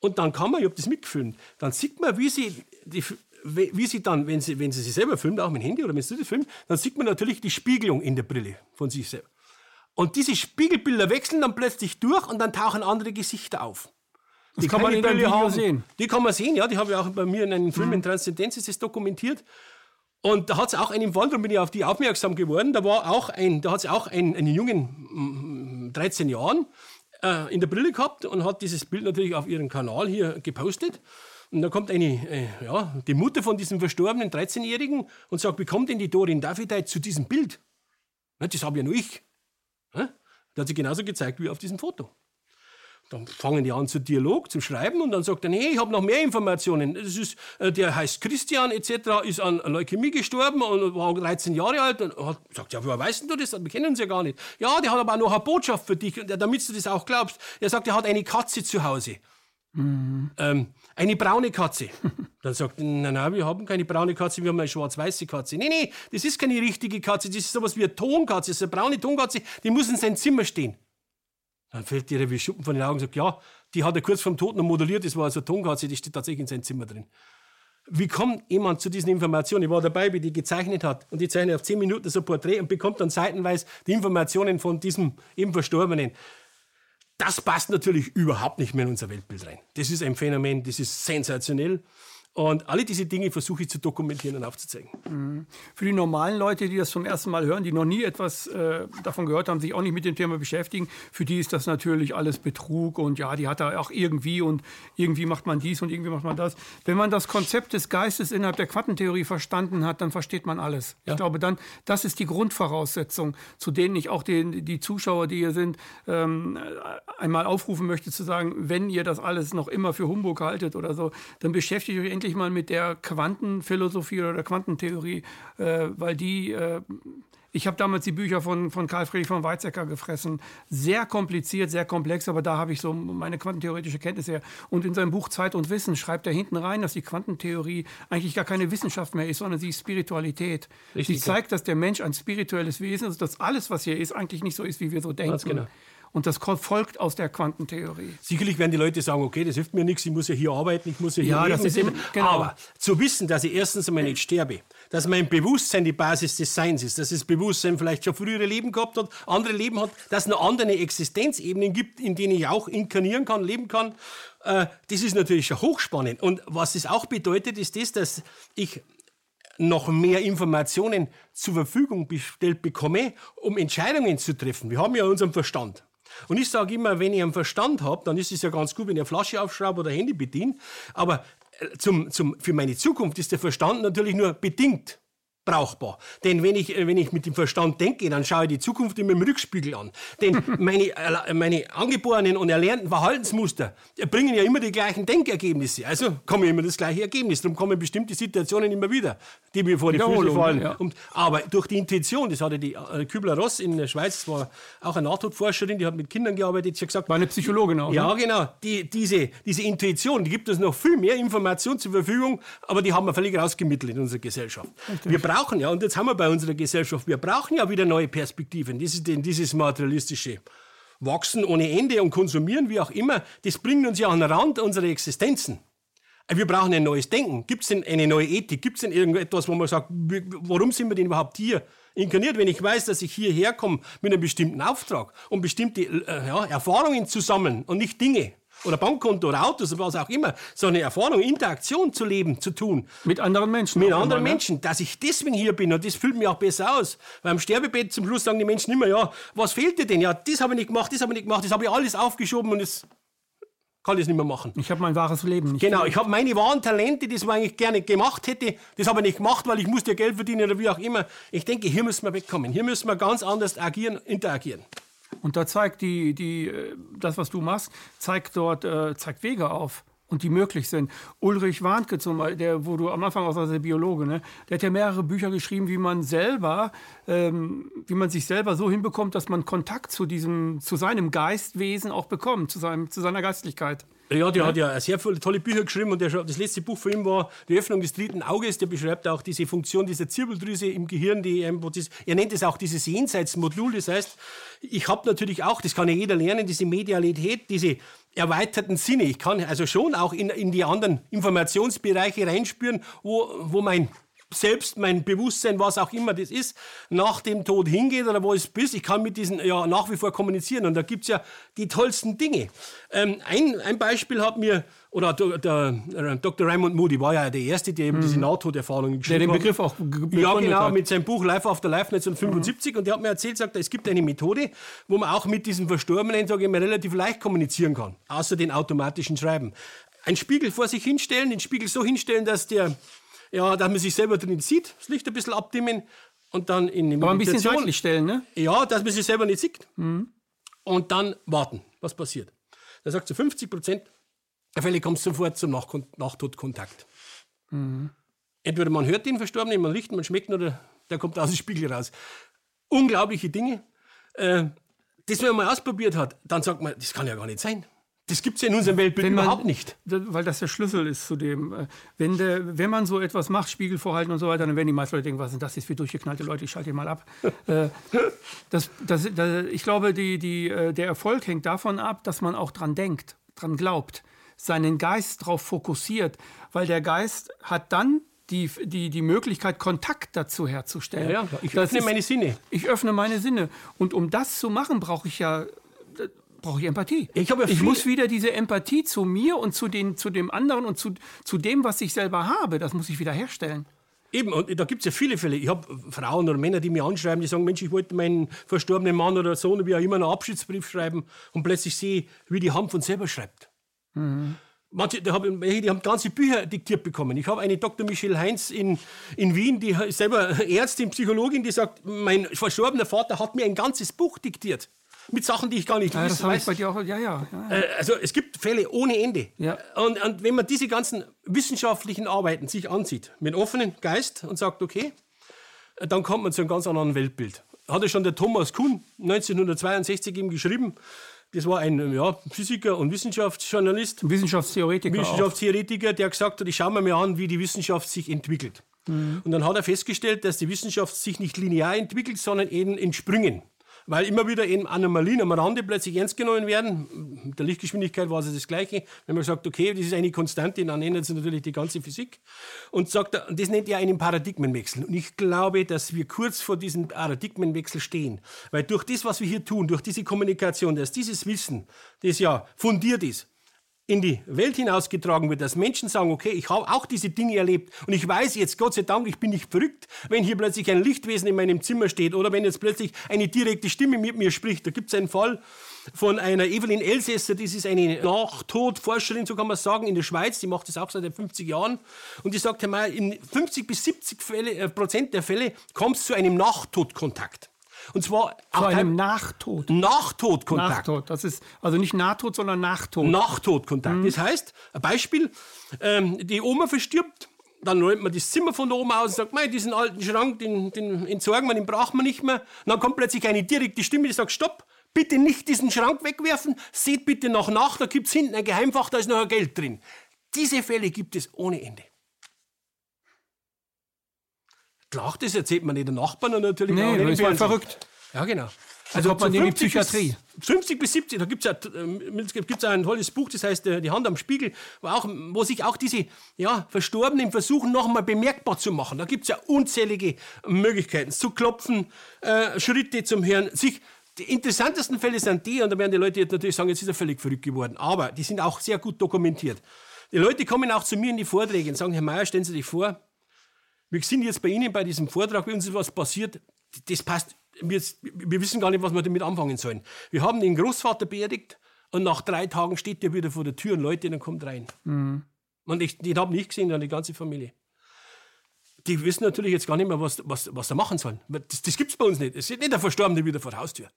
und dann kann man, ich habe das mitgefilmt, dann sieht man, wie sie, die, wie sie dann, wenn sie, wenn sie sich selber filmt, auch mit dem Handy oder wenn sie das filmt, dann sieht man natürlich die Spiegelung in der Brille von sich selber. Und diese Spiegelbilder wechseln dann plötzlich durch und dann tauchen andere Gesichter auf. Die das kann man in der Video haben. sehen. Die kann man sehen, ja. Die habe ich auch bei mir in einem Film mhm. in Transzendenz ist das dokumentiert. Und da hat es auch einen Fall, da bin ich auf die aufmerksam geworden. Da war auch ein, da hat es auch einen, einen Jungen, 13 Jahren, äh, in der Brille gehabt und hat dieses Bild natürlich auf ihren Kanal hier gepostet. Und da kommt eine, äh, ja, die Mutter von diesem verstorbenen 13-Jährigen und sagt, wie kommt denn die Dorin Davidai zu diesem Bild? Na, das habe ja nur ich. Ja? Der hat sich genauso gezeigt wie auf diesem Foto. Dann fangen die an zu Dialog, zum Schreiben und dann sagt er, nee, ich habe noch mehr Informationen. Das ist, äh, der heißt Christian etc., ist an Leukämie gestorben und war 13 Jahre alt und hat gesagt, ja, woher weißt du das? Wir kennen uns ja gar nicht. Ja, der hat aber auch noch eine Botschaft für dich, damit du das auch glaubst. Er sagt, er hat eine Katze zu Hause. Mhm. Ähm, eine braune Katze. Dann sagt er, nein, nein, wir haben keine braune Katze, wir haben eine schwarz-weiße Katze. Nee, nee, das ist keine richtige Katze, das ist sowas wie eine Tonkatze, das ist eine braune Tonkatze, die muss in seinem Zimmer stehen. Dann fällt dir wie Schuppen von den Augen und sagt, ja, die hat er kurz vom Tod noch modelliert, das war also Tonkatze, die steht tatsächlich in seinem Zimmer drin. Wie kommt jemand zu diesen Informationen? Ich war dabei, wie die gezeichnet hat. Und die zeichnet auf zehn Minuten so ein Porträt und bekommt dann seitenweise die Informationen von diesem eben Verstorbenen. Das passt natürlich überhaupt nicht mehr in unser Weltbild rein. Das ist ein Phänomen, das ist sensationell. Und alle diese Dinge versuche ich zu dokumentieren und aufzuzeigen. Mhm. Für die normalen Leute, die das zum ersten Mal hören, die noch nie etwas äh, davon gehört haben, sich auch nicht mit dem Thema beschäftigen, für die ist das natürlich alles Betrug und ja, die hat da auch irgendwie und irgendwie macht man dies und irgendwie macht man das. Wenn man das Konzept des Geistes innerhalb der Quantentheorie verstanden hat, dann versteht man alles. Ja. Ich glaube, dann, das ist die Grundvoraussetzung, zu denen ich auch den, die Zuschauer, die hier sind, ähm, einmal aufrufen möchte, zu sagen, wenn ihr das alles noch immer für Humbug haltet oder so, dann beschäftigt euch endlich endlich mal mit der Quantenphilosophie oder der Quantentheorie, äh, weil die, äh, ich habe damals die Bücher von, von Karl Friedrich von Weizsäcker gefressen. Sehr kompliziert, sehr komplex, aber da habe ich so meine quantentheoretische Kenntnis her. Und in seinem Buch Zeit und Wissen schreibt er hinten rein, dass die Quantentheorie eigentlich gar keine Wissenschaft mehr ist, sondern sie ist Spiritualität. Richtig, sie zeigt, dass der Mensch ein spirituelles Wesen ist, dass alles, was hier ist, eigentlich nicht so ist, wie wir so denken. Ganz genau. Und das folgt aus der Quantentheorie. Sicherlich werden die Leute sagen, okay, das hilft mir nichts, ich muss ja hier arbeiten, ich muss ja hier ja, leben. Das ist eben, genau. Aber zu wissen, dass ich erstens einmal nicht sterbe, dass mein Bewusstsein die Basis des Seins ist, dass das Bewusstsein vielleicht schon frühere Leben gehabt hat, andere Leben hat, dass es noch andere Existenzebenen gibt, in denen ich auch inkarnieren kann, leben kann, äh, das ist natürlich schon hochspannend. Und was es auch bedeutet, ist das, dass ich noch mehr Informationen zur Verfügung gestellt bekomme, um Entscheidungen zu treffen. Wir haben ja unseren Verstand. Und ich sage immer, wenn ich einen Verstand habe, dann ist es ja ganz gut, wenn eine Flasche aufschraube oder Handy bediene. Aber äh, zum, zum, für meine Zukunft ist der Verstand natürlich nur bedingt brauchbar. Denn wenn ich, wenn ich mit dem Verstand denke, dann schaue ich die Zukunft immer im Rückspiegel an. Denn meine, meine angeborenen und erlernten Verhaltensmuster bringen ja immer die gleichen Denkergebnisse. Also komme ich immer das gleiche Ergebnis. Darum kommen bestimmte Situationen immer wieder, die mir vor die Füße fallen. Ja. Und, aber durch die Intuition, das hatte die äh, Kübler-Ross in der Schweiz, das war auch eine Nahtodforscherin, die hat mit Kindern gearbeitet, sie hat gesagt... War eine Psychologin auch. Ja, ne? genau. Die, diese, diese Intuition, die gibt uns noch viel mehr Information zur Verfügung, aber die haben wir völlig rausgemittelt in unserer Gesellschaft. Wir brauchen brauchen ja, und jetzt haben wir bei unserer Gesellschaft, wir brauchen ja wieder neue Perspektiven. Das ist denn dieses materialistische Wachsen ohne Ende und Konsumieren, wie auch immer, das bringt uns ja an den Rand unserer Existenzen. Wir brauchen ein neues Denken. Gibt es denn eine neue Ethik? Gibt es denn irgendetwas, wo man sagt, warum sind wir denn überhaupt hier inkarniert, wenn ich weiß, dass ich hierher komme mit einem bestimmten Auftrag, um bestimmte äh, ja, Erfahrungen zu sammeln und nicht Dinge? Oder Bankkonto oder Autos oder was auch immer, so eine Erfahrung, Interaktion zu leben, zu tun. Mit anderen Menschen. Mit anderen immer, ne? Menschen, dass ich deswegen hier bin und das fühlt mich auch besser aus. Weil am Sterbebett zum Schluss sagen die Menschen immer, ja, was fehlt dir denn? Ja, das habe ich nicht gemacht, das habe ich nicht gemacht, das habe ich alles aufgeschoben und es kann ich es nicht mehr machen. Ich habe mein wahres Leben nicht. Genau, ich habe meine wahren Talente, die ich eigentlich gerne gemacht hätte, das habe ich nicht gemacht, weil ich musste ja Geld verdienen oder wie auch immer. Ich denke, hier müssen wir wegkommen. Hier müssen wir ganz anders agieren, interagieren. Und da zeigt die, die, äh, das, was du machst, zeigt dort, äh, zeigt Wege auf und die möglich sind. Ulrich Warnke zum der, wo du am Anfang auch sagst, der Biologe, ne? der hat ja mehrere Bücher geschrieben, wie man selber, ähm, wie man sich selber so hinbekommt, dass man Kontakt zu diesem, zu seinem Geistwesen auch bekommt, zu, seinem, zu seiner Geistlichkeit. Ja, der ja. hat ja sehr viele tolle Bücher geschrieben und der, das letzte Buch von ihm war Die Öffnung des dritten Auges. Der beschreibt auch diese Funktion dieser Zirbeldrüse im Gehirn. Die, das, er nennt es auch dieses Jenseitsmodul. Das heißt, ich habe natürlich auch, das kann ja jeder lernen, diese Medialität, diese erweiterten Sinne. Ich kann also schon auch in, in die anderen Informationsbereiche reinspüren, wo, wo mein selbst mein Bewusstsein, was auch immer das ist, nach dem Tod hingeht oder wo es bis. Ich kann mit diesen ja nach wie vor kommunizieren und da gibt es ja die tollsten Dinge. Ähm, ein, ein Beispiel hat mir, oder der, der, Dr. Raymond Moody war ja der Erste, der eben mhm. diese Nahtoderfahrungen geschrieben hat. Der den Begriff auch Ja, genau, hat. mit seinem Buch Life After Life 1975 mhm. und der hat mir erzählt, sagt, es gibt eine Methode, wo man auch mit diesen Verstorbenen, sage ich mal, relativ leicht kommunizieren kann, außer den automatischen Schreiben. Ein Spiegel vor sich hinstellen, den Spiegel so hinstellen, dass der ja, dass man sich selber drin sieht, das Licht ein bisschen abdimmen und dann in die Aber ein bisschen seitlich stellen, ne? Ja, dass man sich selber nicht sieht. Mhm. Und dann warten, was passiert. Da sagt zu so 50 Prozent der Fälle kommt sofort zum Nach Nachtodkontakt. Mhm. Entweder man hört den Verstorbenen, man riecht, man schmeckt oder der kommt aus dem Spiegel raus. Unglaubliche Dinge. Äh, das, wenn man mal ausprobiert hat, dann sagt man, das kann ja gar nicht sein. Das gibt es ja in unserem Weltbild man, überhaupt nicht. Weil das der Schlüssel ist zu dem. Äh, wenn, der, wenn man so etwas macht, Spiegel vorhalten und so weiter, dann werden die meisten Leute denken, was sind das jetzt für durchgeknallte Leute, ich schalte die mal ab. Äh, das, das, das, ich glaube, die, die, äh, der Erfolg hängt davon ab, dass man auch dran denkt, dran glaubt, seinen Geist darauf fokussiert. Weil der Geist hat dann die, die, die Möglichkeit, Kontakt dazu herzustellen. Ja, ja. Ich das öffne ist, meine Sinne. Ich öffne meine Sinne. Und um das zu machen, brauche ich ja brauche ich Empathie. Ich, ja ich muss wieder diese Empathie zu mir und zu, den, zu dem anderen und zu, zu dem, was ich selber habe, das muss ich wieder herstellen. Eben, und da gibt es ja viele Fälle. Ich habe Frauen oder Männer, die mir anschreiben, die sagen, Mensch, ich wollte meinen verstorbenen Mann oder Sohn, wie auch immer, einen Abschiedsbrief schreiben und plötzlich sehe, wie die Hand von selber schreibt. Mhm. Manche, die haben, die haben ganze Bücher diktiert bekommen. Ich habe eine Dr. Michelle Heinz in, in Wien, die ist selber Ärztin, Psychologin, die sagt, mein verstorbener Vater hat mir ein ganzes Buch diktiert mit Sachen, die ich gar nicht ja, Das weiß. bei dir auch, ja, ja. ja, äh, Also es gibt Fälle ohne Ende. Ja. Und, und wenn man diese ganzen wissenschaftlichen Arbeiten sich ansieht, mit offenem Geist und sagt, okay, dann kommt man zu einem ganz anderen Weltbild. Hatte schon der Thomas Kuhn 1962 eben geschrieben. Das war ein ja, Physiker und Wissenschaftsjournalist. Wissenschaftstheoretiker. Wissenschaftstheoretiker, der gesagt hat, ich schaue mir mal an, wie die Wissenschaft sich entwickelt. Mhm. Und dann hat er festgestellt, dass die Wissenschaft sich nicht linear entwickelt, sondern eben in Sprüngen weil immer wieder eben Anomalien am Rande plötzlich ernst genommen werden. Mit der Lichtgeschwindigkeit war es das Gleiche. Wenn man sagt, okay, das ist eine Konstante, dann ändert sich natürlich die ganze Physik. Und sagt, das nennt er einen Paradigmenwechsel. Und ich glaube, dass wir kurz vor diesem Paradigmenwechsel stehen. Weil durch das, was wir hier tun, durch diese Kommunikation, dass dieses Wissen, das ja fundiert ist, in die Welt hinausgetragen wird, dass Menschen sagen, okay, ich habe auch diese Dinge erlebt und ich weiß jetzt, Gott sei Dank, ich bin nicht verrückt, wenn hier plötzlich ein Lichtwesen in meinem Zimmer steht oder wenn jetzt plötzlich eine direkte Stimme mit mir spricht. Da gibt es einen Fall von einer Evelyn Elsässer, das ist eine Nachtodforscherin, so kann man sagen, in der Schweiz, die macht das auch seit 50 Jahren und die sagt, Herr Mayer, in 50 bis 70 Fälle, äh, Prozent der Fälle kommt es zu einem Nachtodkontakt. Und zwar zu einem Nachtod. Nachtodkontakt. Nachtod. Das ist also nicht Nahtod, sondern Nachtod. Nachtodkontakt. Mhm. Das heißt, ein Beispiel: ähm, Die Oma verstirbt. Dann räumt man das Zimmer von der Oma aus und sagt, Mei, diesen alten Schrank, den, den entsorgen wir, den brauchen wir nicht mehr. Und dann kommt plötzlich eine direkte Stimme, die sagt, stopp, bitte nicht diesen Schrank wegwerfen, seht bitte noch nach, da gibt es hinten ein Geheimfach, da ist noch ein Geld drin. Diese Fälle gibt es ohne Ende. Klar, das erzählt man nicht den Nachbarn und natürlich nee, auch nicht. Nee, verrückt. Ja, genau. Also, also ob man in die Psychiatrie. 50 bis 70, da gibt es ja, gibt's ein tolles Buch, das heißt äh, Die Hand am Spiegel, wo, auch, wo sich auch diese ja, Verstorbenen versuchen, noch einmal bemerkbar zu machen. Da gibt es ja unzählige Möglichkeiten. Zu klopfen, äh, Schritte zum Hören, sich die interessantesten Fälle sind die, und da werden die Leute jetzt natürlich sagen, jetzt ist er völlig verrückt geworden, aber die sind auch sehr gut dokumentiert. Die Leute kommen auch zu mir in die Vorträge und sagen, Herr Mayer, stellen Sie sich vor, wir sind jetzt bei Ihnen bei diesem Vortrag, bei uns ist was passiert, das passt, wir, wir wissen gar nicht, was wir damit anfangen sollen. Wir haben den Großvater beerdigt und nach drei Tagen steht der wieder vor der Tür und Leute, dann kommt rein. Mhm. Und ich, den habe nicht gesehen, dann die ganze Familie. Die wissen natürlich jetzt gar nicht mehr, was, was, was sie machen sollen. Das, das gibt es bei uns nicht. Es ist nicht der Verstorbene wieder vor der Haustür.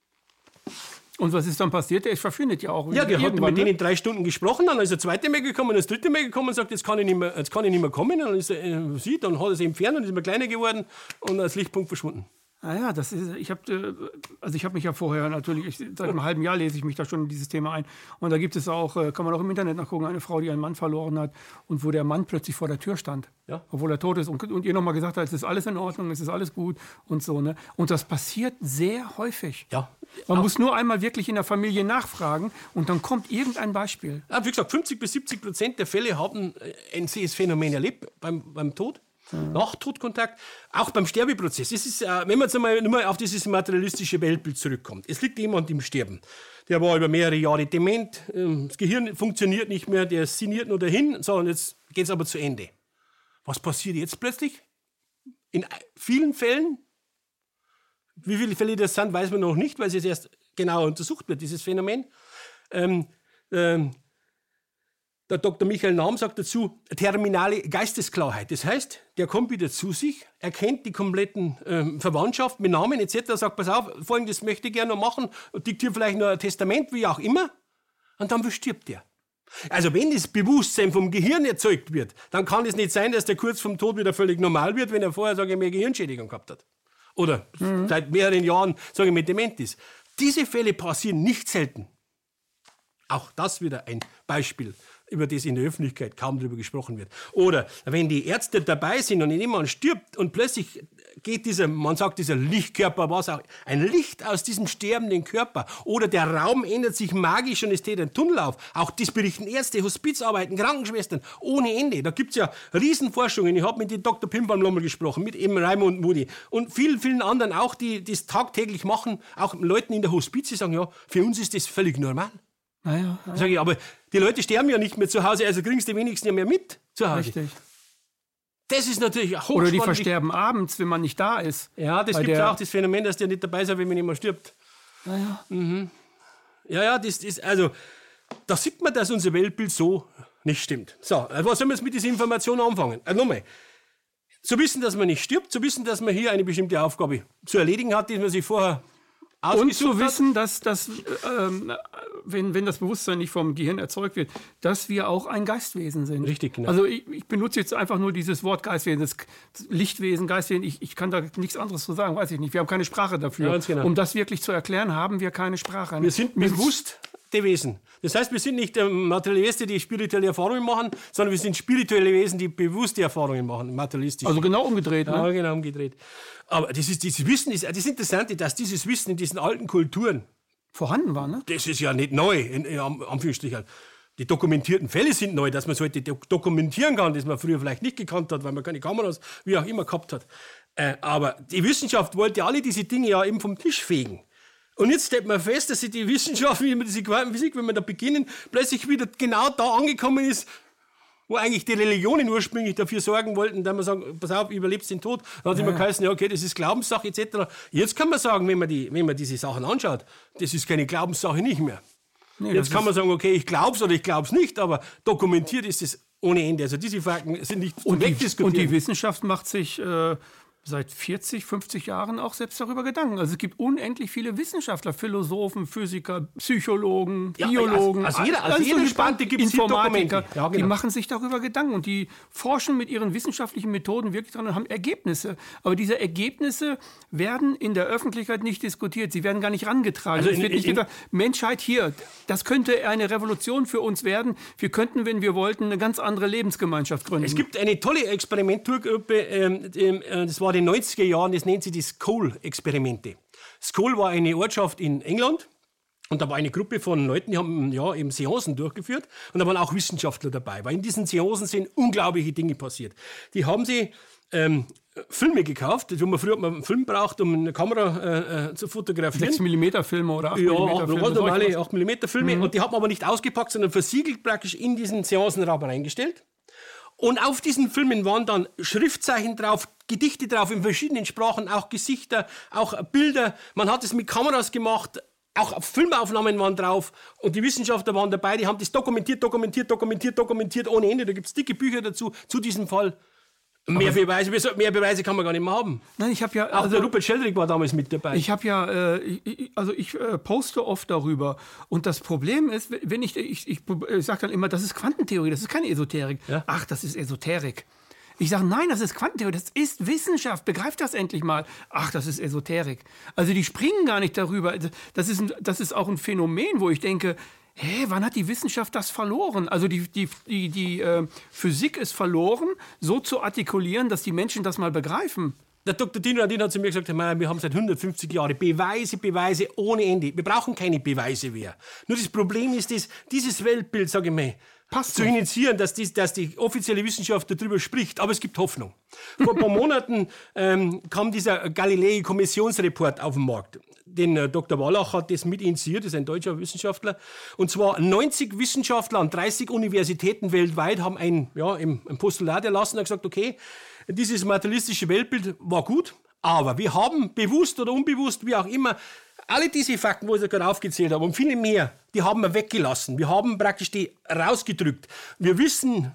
Und was ist dann passiert? Der verschwindet ja auch. Ja, der hat mit denen ne? drei Stunden gesprochen, dann ist der zweite Mail gekommen, das dritte Mail gekommen und sagt, jetzt kann ich nicht mehr, jetzt kann ich nicht mehr kommen. Und dann ist er, äh, sieht, dann hat er sich entfernt und ist immer kleiner geworden und als Lichtpunkt verschwunden. Ah ja, das ist, ich habe, äh, also ich habe mich ja vorher natürlich, ich, seit einem halben Jahr lese ich mich da schon in dieses Thema ein. Und da gibt es auch, äh, kann man auch im Internet nachgucken, eine Frau, die einen Mann verloren hat und wo der Mann plötzlich vor der Tür stand, ja. obwohl er tot ist und, und ihr nochmal gesagt hat, es ist alles in Ordnung, es ist alles gut und so. Ne? Und das passiert sehr häufig. Ja. Man auch. muss nur einmal wirklich in der Familie nachfragen und dann kommt irgendein Beispiel. Ja, wie gesagt, 50 bis 70 Prozent der Fälle haben ein CS-Phänomen erlebt beim, beim Tod mhm. nach Todkontakt, auch beim Sterbeprozess. Es ist, äh, wenn man jetzt einmal nur auf dieses materialistische Weltbild zurückkommt. Es liegt jemand im Sterben. Der war über mehrere Jahre dement, ähm, das Gehirn funktioniert nicht mehr, der sinniert nur dahin, so, und jetzt geht es aber zu Ende. Was passiert jetzt plötzlich? In vielen Fällen, wie viele Fälle das sind, weiß man noch nicht, weil es jetzt erst genauer untersucht wird, dieses Phänomen. Ähm, ähm, der Dr. Michael Nahm sagt dazu, terminale Geistesklarheit. Das heißt, der kommt wieder zu sich, erkennt die kompletten äh, Verwandtschaft mit Namen etc., sagt, pass auf, folgendes möchte ich gerne noch machen, diktiert vielleicht noch ein Testament, wie auch immer, und dann verstirbt er. Also wenn das Bewusstsein vom Gehirn erzeugt wird, dann kann es nicht sein, dass der kurz vom Tod wieder völlig normal wird, wenn er vorher, sage ich, mehr Gehirnschädigung gehabt hat. Oder mhm. seit mehreren Jahren, sage ich, mit Dement ist. Diese Fälle passieren nicht selten. Auch das wieder ein Beispiel über das in der Öffentlichkeit kaum darüber gesprochen wird. Oder wenn die Ärzte dabei sind und jemand stirbt und plötzlich geht dieser, man sagt dieser Lichtkörper, was auch, ein Licht aus diesem sterbenden Körper. Oder der Raum ändert sich magisch und es steht ein Tunnel auf. Auch das berichten Ärzte, Hospizarbeiten, Krankenschwestern ohne Ende. Da gibt's ja Riesenforschungen. Ich habe mit dem Dr. Pimpernlommel gesprochen, mit eben Raimund Moody und vielen, vielen anderen auch, die das tagtäglich machen, auch Leuten in der Hospiz, die sagen, ja, für uns ist das völlig normal. Naja, ja. Sag ich, aber die Leute sterben ja nicht mehr zu Hause, also kriegst du wenigstens ja mehr mit zu Hause. Richtig. Das ist natürlich auch Oder die versterben abends, wenn man nicht da ist. Ja, das gibt ja auch das Phänomen, dass der nicht dabei ist, wenn man immer stirbt. Naja. Mhm. Ja, ja, das ist, also, da sieht man, dass unser Weltbild so nicht stimmt. So, was sollen wir jetzt mit dieser Information anfangen? Also nochmal. Zu wissen, dass man nicht stirbt, zu wissen, dass man hier eine bestimmte Aufgabe zu erledigen hat, die man sich vorher und zu wissen, dass, dass ähm, wenn, wenn das Bewusstsein nicht vom Gehirn erzeugt wird, dass wir auch ein Geistwesen sind. Richtig, genau. Also ich, ich benutze jetzt einfach nur dieses Wort Geistwesen, das Lichtwesen, Geistwesen, ich, ich kann da nichts anderes zu sagen, weiß ich nicht. Wir haben keine Sprache dafür. Ja, genau. Um das wirklich zu erklären, haben wir keine Sprache. Wir sind bewusst Wesen. Das heißt, wir sind nicht materielle Wesen, die spirituelle Erfahrungen machen, sondern wir sind spirituelle Wesen, die bewusste Erfahrungen machen, materialistisch. Also genau umgedreht, ne? Ja, genau umgedreht. Aber dieses, dieses Wissen ist, das Interessante, dass dieses Wissen in diesen alten Kulturen vorhanden war, ne? Das ist ja nicht neu, in, in Anführungsstrichen. Die dokumentierten Fälle sind neu, dass man so heute dokumentieren kann, das man früher vielleicht nicht gekannt hat, weil man keine Kameras, wie auch immer, gehabt hat. Äh, aber die Wissenschaft wollte alle diese Dinge ja eben vom Tisch fegen. Und jetzt stellt man fest, dass sich die Wissenschaft, wie man diese Quantenphysik, wenn wir da beginnen, plötzlich wieder genau da angekommen ist, wo eigentlich die Religionen ursprünglich dafür sorgen wollten, dass man sagen, pass auf, überlebst den Tod. Dann hat ja. immer geheißen, ja, okay, das ist Glaubenssache etc. Jetzt kann man sagen, wenn man, die, wenn man diese Sachen anschaut, das ist keine Glaubenssache nicht mehr. Nee, Jetzt kann man sagen, okay, ich glaub's oder ich glaub's nicht, aber dokumentiert ist es ohne Ende. Also diese Fakten sind nicht und die, und die Wissenschaft macht sich äh, seit 40, 50 Jahren auch selbst darüber Gedanken. Also es gibt unendlich viele Wissenschaftler, Philosophen, Physiker, Psychologen, ja, Biologen, also, also jeder, also jede Sparte gibt Informatiker, ja, genau. die machen sich darüber Gedanken und die forschen mit ihren wissenschaftlichen Methoden wirklich dran und haben Ergebnisse. Aber diese Ergebnisse werden in der Öffentlichkeit nicht diskutiert. Sie werden gar nicht rangetragen. Also in, es wird nicht in, gesagt, Menschheit hier, das könnte eine Revolution für uns werden. Wir könnten, wenn wir wollten, eine ganz andere Lebensgemeinschaft gründen. Es gibt eine tolle Experimenturgruppe, ähm, äh, das war war in den 90er Jahren, das nennt sich die Skoll-Experimente. Skoll war eine Ortschaft in England und da war eine Gruppe von Leuten, die haben ja, eben Seancen durchgeführt und da waren auch Wissenschaftler dabei, weil in diesen Seancen sind unglaubliche Dinge passiert. Die haben sie ähm, Filme gekauft. Wo man früher hat man einen Film braucht, um eine Kamera äh, äh zu fotografieren. 6 mm Filme oder 8 ja, Filme. normale 8 mm Filme. Und die hat man aber nicht ausgepackt, sondern versiegelt praktisch in diesen Seancenraum reingestellt. Und auf diesen Filmen waren dann Schriftzeichen drauf, Gedichte drauf in verschiedenen Sprachen, auch Gesichter, auch Bilder. Man hat es mit Kameras gemacht, auch Filmaufnahmen waren drauf und die Wissenschaftler waren dabei, die haben das dokumentiert, dokumentiert, dokumentiert, dokumentiert ohne Ende. Da gibt es dicke Bücher dazu, zu diesem Fall. Mehr Beweise, mehr Beweise kann man gar nicht mehr haben. Nein, ich habe ja. Auch der Rupert Sheldrake war damals mit dabei. Ich habe ja, äh, also ich äh, poste oft darüber. Und das Problem ist, wenn ich, ich, ich, ich sage dann immer, das ist Quantentheorie, das ist keine Esoterik. Ja. Ach, das ist Esoterik. Ich sage, nein, das ist Quantentheorie, das ist Wissenschaft, begreift das endlich mal. Ach, das ist Esoterik. Also die springen gar nicht darüber. Das ist, das ist auch ein Phänomen, wo ich denke, hä, wann hat die Wissenschaft das verloren? Also die, die, die, die äh, Physik ist verloren, so zu artikulieren, dass die Menschen das mal begreifen. Der Dr. Dino Radin hat zu mir gesagt, wir haben seit 150 Jahren Beweise, Beweise ohne Ende. Wir brauchen keine Beweise mehr. Nur das Problem ist, das, dieses Weltbild, sage ich mal, Passt zu nicht. initiieren, dass die, dass die offizielle Wissenschaft darüber spricht. Aber es gibt Hoffnung. Vor ein paar Monaten ähm, kam dieser Galilei-Kommissionsreport auf den Markt. Den äh, Dr. Wallach hat das mit initiiert, das ist ein deutscher Wissenschaftler. Und zwar 90 Wissenschaftler an 30 Universitäten weltweit haben ein, ja, ein Postulat erlassen und gesagt, okay, dieses materialistische Weltbild war gut, aber wir haben bewusst oder unbewusst, wie auch immer, alle diese Fakten, wo ich gerade aufgezählt habe und viele mehr, die haben wir weggelassen. Wir haben praktisch die rausgedrückt. Wir wissen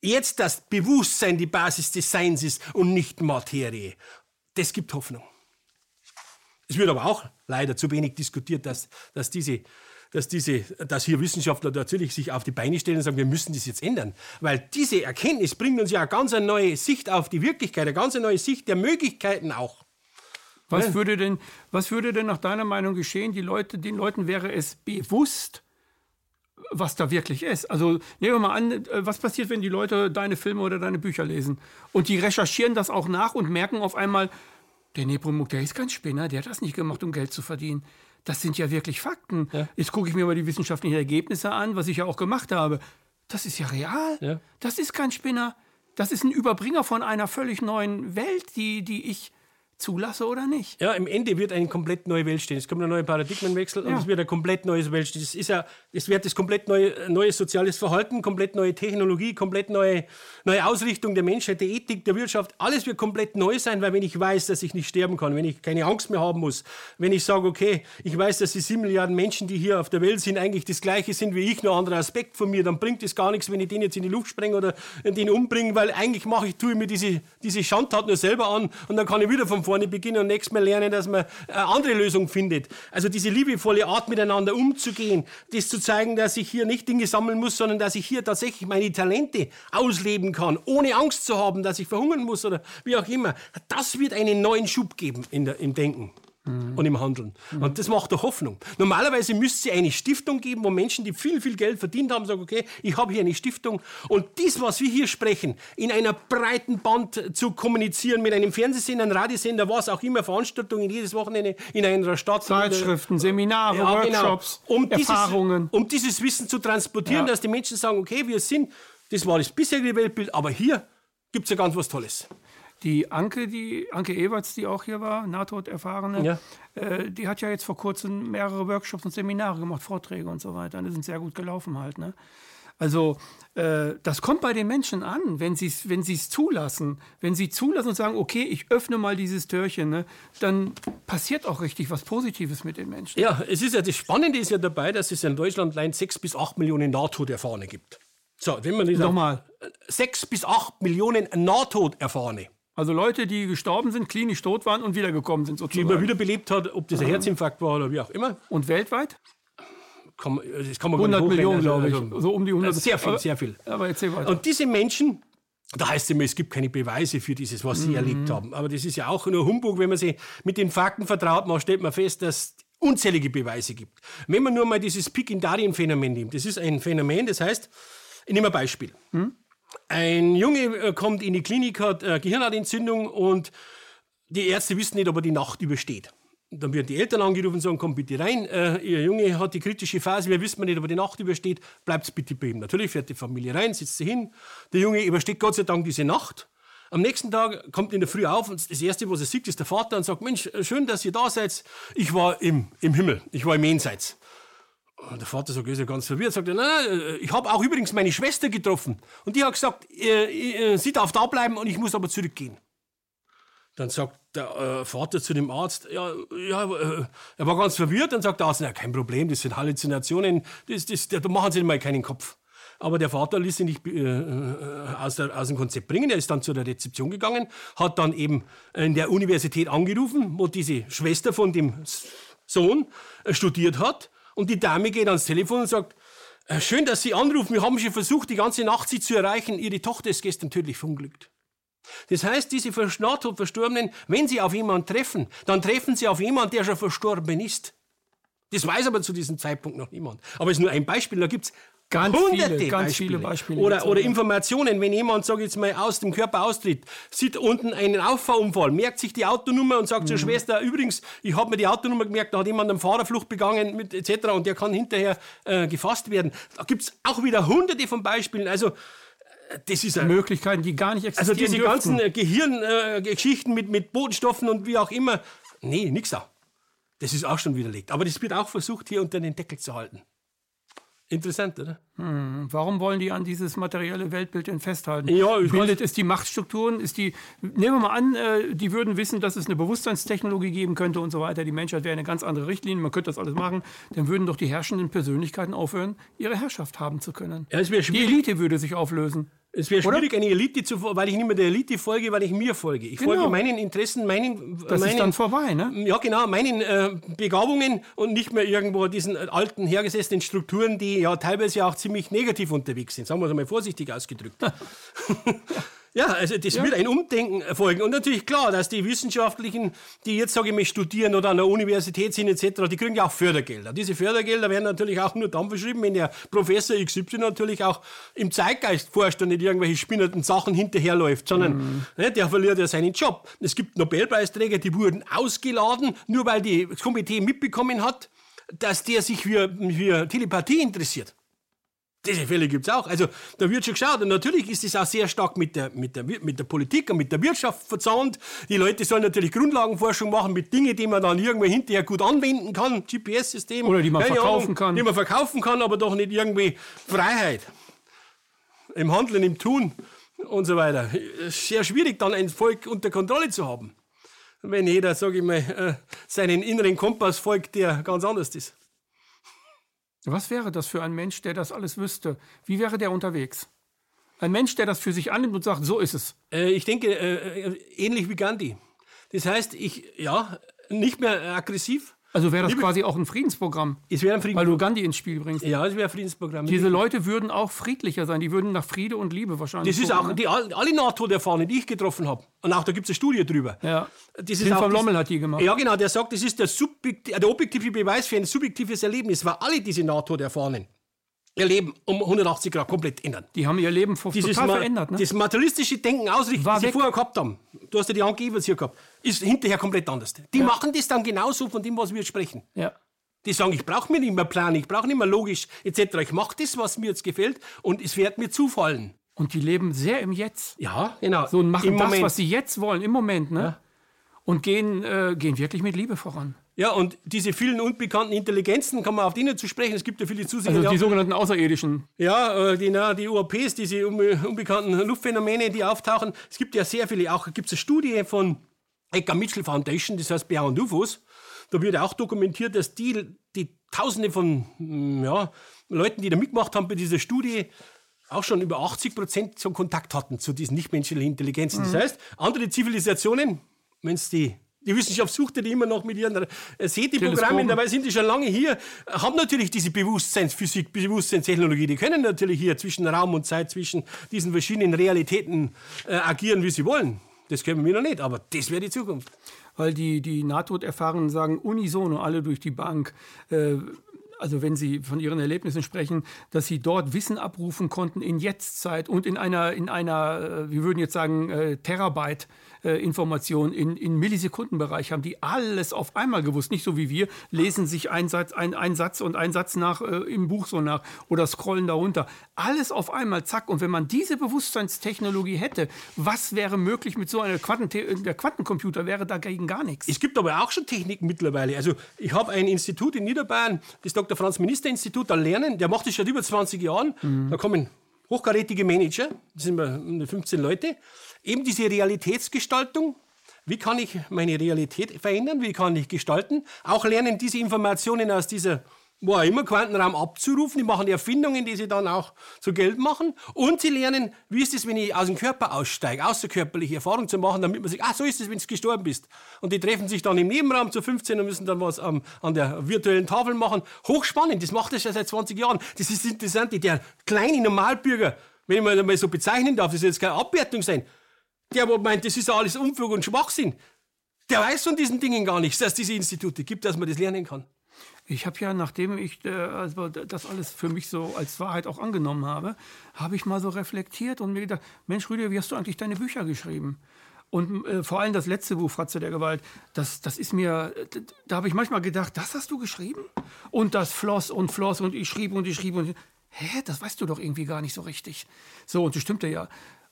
jetzt, dass Bewusstsein die Basis des Seins ist und nicht Materie. Das gibt Hoffnung. Es wird aber auch leider zu wenig diskutiert, dass, dass diese dass, diese, dass hier Wissenschaftler natürlich sich auf die Beine stellen und sagen, wir müssen das jetzt ändern. Weil diese Erkenntnis bringt uns ja eine ganz neue Sicht auf die Wirklichkeit, eine ganz neue Sicht der Möglichkeiten auch. Was würde denn, was würde denn nach deiner Meinung geschehen? Die Leute, den Leuten wäre es bewusst, was da wirklich ist. Also nehmen wir mal an, äh, was passiert, wenn die Leute deine Filme oder deine Bücher lesen und die recherchieren das auch nach und merken auf einmal, der Nepomuk, der ist kein Spinner, der hat das nicht gemacht, um Geld zu verdienen. Das sind ja wirklich Fakten. Ja. Jetzt gucke ich mir mal die wissenschaftlichen Ergebnisse an, was ich ja auch gemacht habe. Das ist ja real. Ja. Das ist kein Spinner. Das ist ein Überbringer von einer völlig neuen Welt, die, die ich zulasse oder nicht. Ja, im Ende wird eine komplett neue Welt stehen. Es kommt ein neuer Paradigmenwechsel und Ja. es wird ein komplett neues Welt stehen. Es ist ja, es wird das komplett neue, neues soziales Verhalten, komplett neue Technologie, komplett neue, neue Ausrichtung der Menschheit, der Ethik, der Wirtschaft. Alles wird komplett neu sein, weil wenn ich weiß, dass ich nicht sterben kann, wenn ich keine Angst mehr haben muss, wenn ich sage, okay, ich weiß, dass die sieben Milliarden Menschen, die hier auf der Welt sind, eigentlich das Gleiche sind wie ich, nur ein anderer Aspekt von mir, dann bringt es gar nichts, wenn ich den jetzt in die Luft sprenge oder den umbringe, weil eigentlich mache ich, tue ich mir diese, diese Schandtat nur selber an und dann kann ich wieder von vorne beginnen und nächstes Mal lernen, dass man eine andere Lösung findet. Also diese liebevolle Art, miteinander umzugehen, das zu zeigen, dass ich hier nicht Dinge sammeln muss, sondern dass ich hier tatsächlich meine Talente ausleben kann, ohne Angst zu haben, dass ich verhungern muss oder wie auch immer. Das wird einen neuen Schub geben in der, im Denken. Und im Handeln. Und das macht doch Hoffnung. Normalerweise müsste es eine Stiftung geben, wo Menschen, die viel, viel Geld verdient haben, sagen, okay, ich habe hier eine Stiftung. Und dies, was wir hier sprechen, in einer breiten Band zu kommunizieren, mit einem Fernsehsender, einem Radiosender, was auch immer, Veranstaltungen jedes Wochenende in einer Stadt. Zeitschriften, Seminare, Ja, genau. Workshops, um Erfahrungen. Dieses, um dieses Wissen zu transportieren, Ja. dass die Menschen sagen, okay, wir sind, das war das bisherige Weltbild, aber hier gibt es ja ganz was Tolles. Die Anke, die Anke Ewerts, die auch hier war, Nahtoderfahrene, Ja. äh, die hat ja jetzt vor kurzem mehrere Workshops und Seminare gemacht, Vorträge und so weiter. Die sind sehr gut gelaufen halt. Ne? Also äh, das kommt bei den Menschen an, wenn sie es wenn sie's zulassen. Wenn sie zulassen und sagen, okay, ich öffne mal dieses Türchen, ne, dann passiert auch richtig was Positives mit den Menschen. Ja, es ist ja das Spannende ist ja dabei, dass es in Deutschland allein 6 bis 8 Millionen Nahtoderfahrene gibt. So, wenn man das Nochmal. 6 bis 8 Millionen Nahtoderfahrene, Also Leute, die gestorben sind, klinisch tot waren und wiedergekommen sind die man sozusagen. wiederbelebt hat, ob das ein Herzinfarkt war oder wie auch immer. Und weltweit? Kann, man- das kann man gar 100 nicht Millionen, glaube ich. Also, so um die 100. Sehr viel, aber, sehr viel. Aber erzähl weiter. Und diese Menschen, da heißt es immer, es gibt keine Beweise für dieses, was sie erlebt haben. Aber das ist ja auch nur Humbug, wenn man sich mit den Fakten vertraut macht, stellt man fest, dass es unzählige Beweise gibt. Wenn man nur mal dieses Pick-in-Darien-Phänomen nimmt, das ist ein Phänomen, das heißt, ich nehme ein Beispiel. Ein Junge äh, kommt in die Klinik, hat äh, Gehirnhautentzündung und die Ärzte wissen nicht, ob er die Nacht übersteht. Dann werden die Eltern angerufen und sagen, komm bitte rein, äh, ihr Junge hat die kritische Phase, wir wissen nicht, ob er die Nacht übersteht, bleibt bitte bei ihm. Natürlich fährt die Familie rein, sitzt sie hin. Der Junge übersteht Gott sei Dank diese Nacht. Am nächsten Tag kommt in der Früh auf und das Erste, was er sieht, ist der Vater und sagt, Mensch, schön, dass ihr da seid. Ich war im, im Himmel, ich war im Jenseits. Und der Vater sagt, ist ja ganz verwirrt, sagt er, nein, nein, ich habe auch übrigens meine Schwester getroffen. Und die hat gesagt, äh, äh, sie darf da bleiben und ich muss aber zurückgehen. Dann sagt der äh, Vater zu dem Arzt, ja, ja äh, er war ganz verwirrt, dann sagt der Arzt, ja, kein Problem, das sind Halluzinationen, das, das, da machen Sie mal keinen Kopf. Aber der Vater ließ ihn nicht äh, äh, aus, der, aus, dem Konzept bringen. Er ist dann zu der Rezeption gegangen, hat dann eben in der Universität angerufen, wo diese Schwester von dem Sohn äh, studiert hat. Und die Dame geht ans Telefon und sagt, äh, schön, dass Sie anrufen. Wir haben schon versucht, die ganze Nacht Sie zu erreichen. Ihre Tochter ist gestern tödlich verunglückt. Das heißt, diese Verstorbenen, wenn sie auf jemanden treffen, dann treffen sie auf jemanden, der schon verstorben ist. Das weiß aber zu diesem Zeitpunkt noch niemand. Aber es ist nur ein Beispiel, da gibt es Ganz Hunderte viele, ganz Beispiele. viele Beispiele. Oder, oder Informationen, wenn jemand, sag ich jetzt mal, aus dem Körper austritt, sieht unten einen Auffahrunfall, merkt sich die Autonummer und sagt mhm. zur Schwester, übrigens, ich habe mir die Autonummer gemerkt, da hat jemand eine Fahrerflucht begangen, mit, etc. und der kann hinterher äh, gefasst werden. Da gibt es auch wieder hunderte von Beispielen. Also das ist Möglichkeiten, die gar nicht existieren. Also diese dürften. ganzen Gehirngeschichten äh, mit, mit Botenstoffen und wie auch immer. Nee, nix da. Das ist auch schon widerlegt. Aber das wird auch versucht, hier unter den Deckel zu halten. Interessant, oder? Hm. Warum wollen die an dieses materielle Weltbild denn festhalten? Ja, ich Bildet es die Machtstrukturen? Ist die, nehmen wir mal an, äh, die würden wissen, dass es eine Bewusstseinstechnologie geben könnte und so weiter. Die Menschheit wäre eine ganz andere Richtlinie, man könnte das alles machen. Dann würden doch die herrschenden Persönlichkeiten aufhören, ihre Herrschaft haben zu können. Ja, die Elite würde sich auflösen. Es wäre schwierig, Oder? eine Elite zu weil ich nicht mehr der Elite folge, weil ich mir folge. Ich genau. folge meinen Interessen, meinen. Das meinen, ist dann vorbei, ne? Ja, genau, meinen äh, Begabungen und nicht mehr irgendwo diesen alten, hergesessenen Strukturen, die ja teilweise auch ziemlich negativ unterwegs sind. Sagen wir es mal vorsichtig ausgedrückt. Ja, also das ja. wird ein Umdenken erfolgen. Und natürlich klar, dass die Wissenschaftlichen, die jetzt, sage ich mal, studieren oder an der Universität sind etc., die kriegen ja auch Fördergelder. Diese Fördergelder werden natürlich auch nur dann verschrieben, wenn der Professor XY natürlich auch im Zeitgeist forscht und nicht irgendwelche spinnerten Sachen hinterherläuft, sondern mhm. ne, der verliert ja seinen Job. Es gibt Nobelpreisträger, die wurden ausgeladen, nur weil die, das Komitee mitbekommen hat, dass der sich für, für Telepathie interessiert. Diese Fälle gibt es auch. Also da wird schon geschaut. Und natürlich ist es auch sehr stark mit der, mit, der, mit der Politik und mit der Wirtschaft verzahnt. Die Leute sollen natürlich Grundlagenforschung machen mit Dingen, die man dann irgendwie hinterher gut anwenden kann. GPS-System. Oder die man verkaufen Ahnung, kann. Die man verkaufen kann, aber doch nicht irgendwie Freiheit. Im Handeln, im Tun und so weiter. Sehr schwierig, dann ein Volk unter Kontrolle zu haben. Wenn jeder, sage ich mal, äh, seinen inneren Kompass folgt, der ganz anders ist. Was wäre das für ein Mensch, der das alles wüsste? Wie wäre der unterwegs? Ein Mensch, der das für sich annimmt und sagt, so ist es. Äh, ich denke, äh, äh ähnlich wie Gandhi. Das heißt, ich, ja, nicht mehr aggressiv, also wäre das Liebe, quasi auch ein Friedensprogramm. Es wäre ein Friedensprogramm. Weil du Gandhi ins Spiel bringst. Ja, es wäre ein Friedensprogramm. Diese Leute würden auch friedlicher sein. Die würden nach Friede und Liebe wahrscheinlich. Das ist auch, ne? die, alle NATO-Erfahrenen, die ich getroffen habe. Und auch da gibt es eine Studie drüber. Ja. Das ist auch, Lommel hat die gemacht. Ja, genau. Der sagt, das ist der, der objektive Beweis für ein subjektives Erlebnis, weil alle diese NATO-Erfahrenen ihr Leben um 180 Grad komplett ändern. Die haben ihr Leben Dieses total verändert. Ne? Das materialistische Denken ausrichten, War das weg. sie vorher gehabt haben, du hast ja die Angeber hier gehabt, ist hinterher komplett anders. Die ja. machen das dann genauso von dem, was wir sprechen. Ja. Die sagen, ich brauche mir nicht mehr Plan, ich brauche nicht mehr logisch etc. Ich mache das, was mir jetzt gefällt und es wird mir zufallen. Und die leben sehr im Jetzt. Ja, genau. So und machen Im das, Moment. was sie jetzt wollen, im Moment, ne? Ja. Und gehen, äh, gehen wirklich mit Liebe voran. Ja, und diese vielen unbekannten Intelligenzen, kann man auf denen zu sprechen. Es gibt ja viele Zuseher. Also die sogenannten Außerirdischen. Ja, äh, die, na, die UAPs, diese unbekannten Luftphänomene, die auftauchen. Es gibt ja sehr viele. Auch gibt es eine Studie von Edgar Mitchell Foundation, das heißt Beyond UFOs. Da wird auch dokumentiert, dass die, die Tausende von hm, ja, Leuten, die da mitgemacht haben bei dieser Studie, auch schon über 80 Prozent so Kontakt hatten zu diesen nichtmenschlichen Intelligenzen. Mhm. Das heißt, andere Zivilisationen, wenn es die die Wissenschaft sucht die immer noch mit ihren äh, SETI-Programmen, dabei sind die schon lange hier, haben natürlich diese Bewusstseinsphysik, Bewusstseinstechnologie, die können natürlich hier zwischen Raum und Zeit, zwischen diesen verschiedenen Realitäten äh, agieren, wie sie wollen. Das können wir noch nicht, aber das wäre die Zukunft. Weil die, die Nahtoderfahrenen sagen unisono alle durch die Bank, äh, also wenn Sie von Ihren Erlebnissen sprechen, dass Sie dort Wissen abrufen konnten in Jetztzeit und in einer, in einer äh, wir würden jetzt sagen, äh, Terabyte äh, Information in, in Millisekundenbereich haben die alles auf einmal gewusst. Nicht so wie wir, lesen sich einen Satz, ein, ein Satz und einen Satz nach äh, im Buch so nach oder scrollen darunter. Alles auf einmal, zack. Und wenn man diese Bewusstseinstechnologie hätte, was wäre möglich mit so einer Quantenthe der Quantencomputer wäre dagegen gar nichts. Es gibt aber auch schon Techniken mittlerweile. Also ich habe ein Institut in Niederbayern, das Dr. Franz Minister Institut, da lernen, der macht das seit über 20 Jahren. Mhm. Da kommen hochkarätige Manager, das sind wir 15 Leute, eben diese Realitätsgestaltung. Wie kann ich meine Realität verändern? Wie kann ich gestalten? Auch lernen, diese Informationen aus dieser wo auch immer Quantenraum abzurufen. Die machen Erfindungen, die sie dann auch zu Geld machen. Und sie lernen, wie ist es, wenn ich aus dem Körper aussteige, außerkörperliche Erfahrungen zu machen, damit man sich, ah, so ist es, wenn du gestorben bist. Und die treffen sich dann im Nebenraum zu 15 und müssen dann was ähm, an der virtuellen Tafel machen. Hochspannend, das macht er schon seit 20 Jahren. Das ist interessant, der kleine Normalbürger, wenn ich mal so bezeichnen darf, das soll jetzt keine Abwertung sein, der, wo meint, das ist alles Unfug und Schwachsinn, der weiß von diesen Dingen gar nichts, dass es diese Institute gibt, dass man das lernen kann. Ich habe ja, nachdem ich äh, also das alles für mich so als Wahrheit auch angenommen habe, habe ich mal so reflektiert und mir gedacht, Mensch Rüdiger, wie hast du eigentlich deine Bücher geschrieben? Und äh, vor allem das letzte Buch, Fratze der Gewalt, das, das ist mir, da habe ich manchmal gedacht, das hast du geschrieben? Und das floss und floss und ich schrieb und ich schrieb und hä, das weißt du doch irgendwie gar nicht so richtig. So, und das stimmte ja.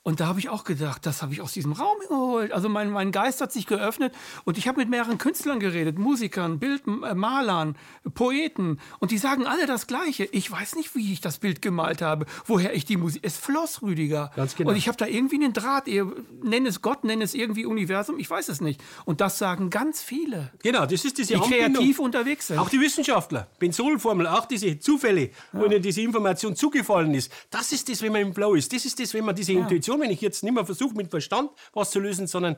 Und da habe ich auch gedacht, das habe ich aus diesem Raum geholt. Also mein, mein Geist hat sich geöffnet und ich habe mit mehreren Künstlern geredet, Musikern, Bildmalern, äh, Poeten. Und die sagen alle das Gleiche. Ich weiß nicht, wie ich das Bild gemalt habe, woher ich die Musik. Es floss, Rüdiger. Ganz genau. Und ich habe da irgendwie einen Draht. Ihr nennt es Gott, nennt es irgendwie Universum, ich weiß es nicht. Und das sagen ganz viele. Genau, das ist diese Die kreativ unterwegs sind. Auch die Wissenschaftler. Benzolformel, auch diese Zufälle, ja. wo ihnen diese Information zugefallen ist. Das ist das, wenn man im Flow ist. Das ist das, wenn man diese ja. Intuition Situation, wenn ich jetzt nicht mehr versuche, mit Verstand was zu lösen, sondern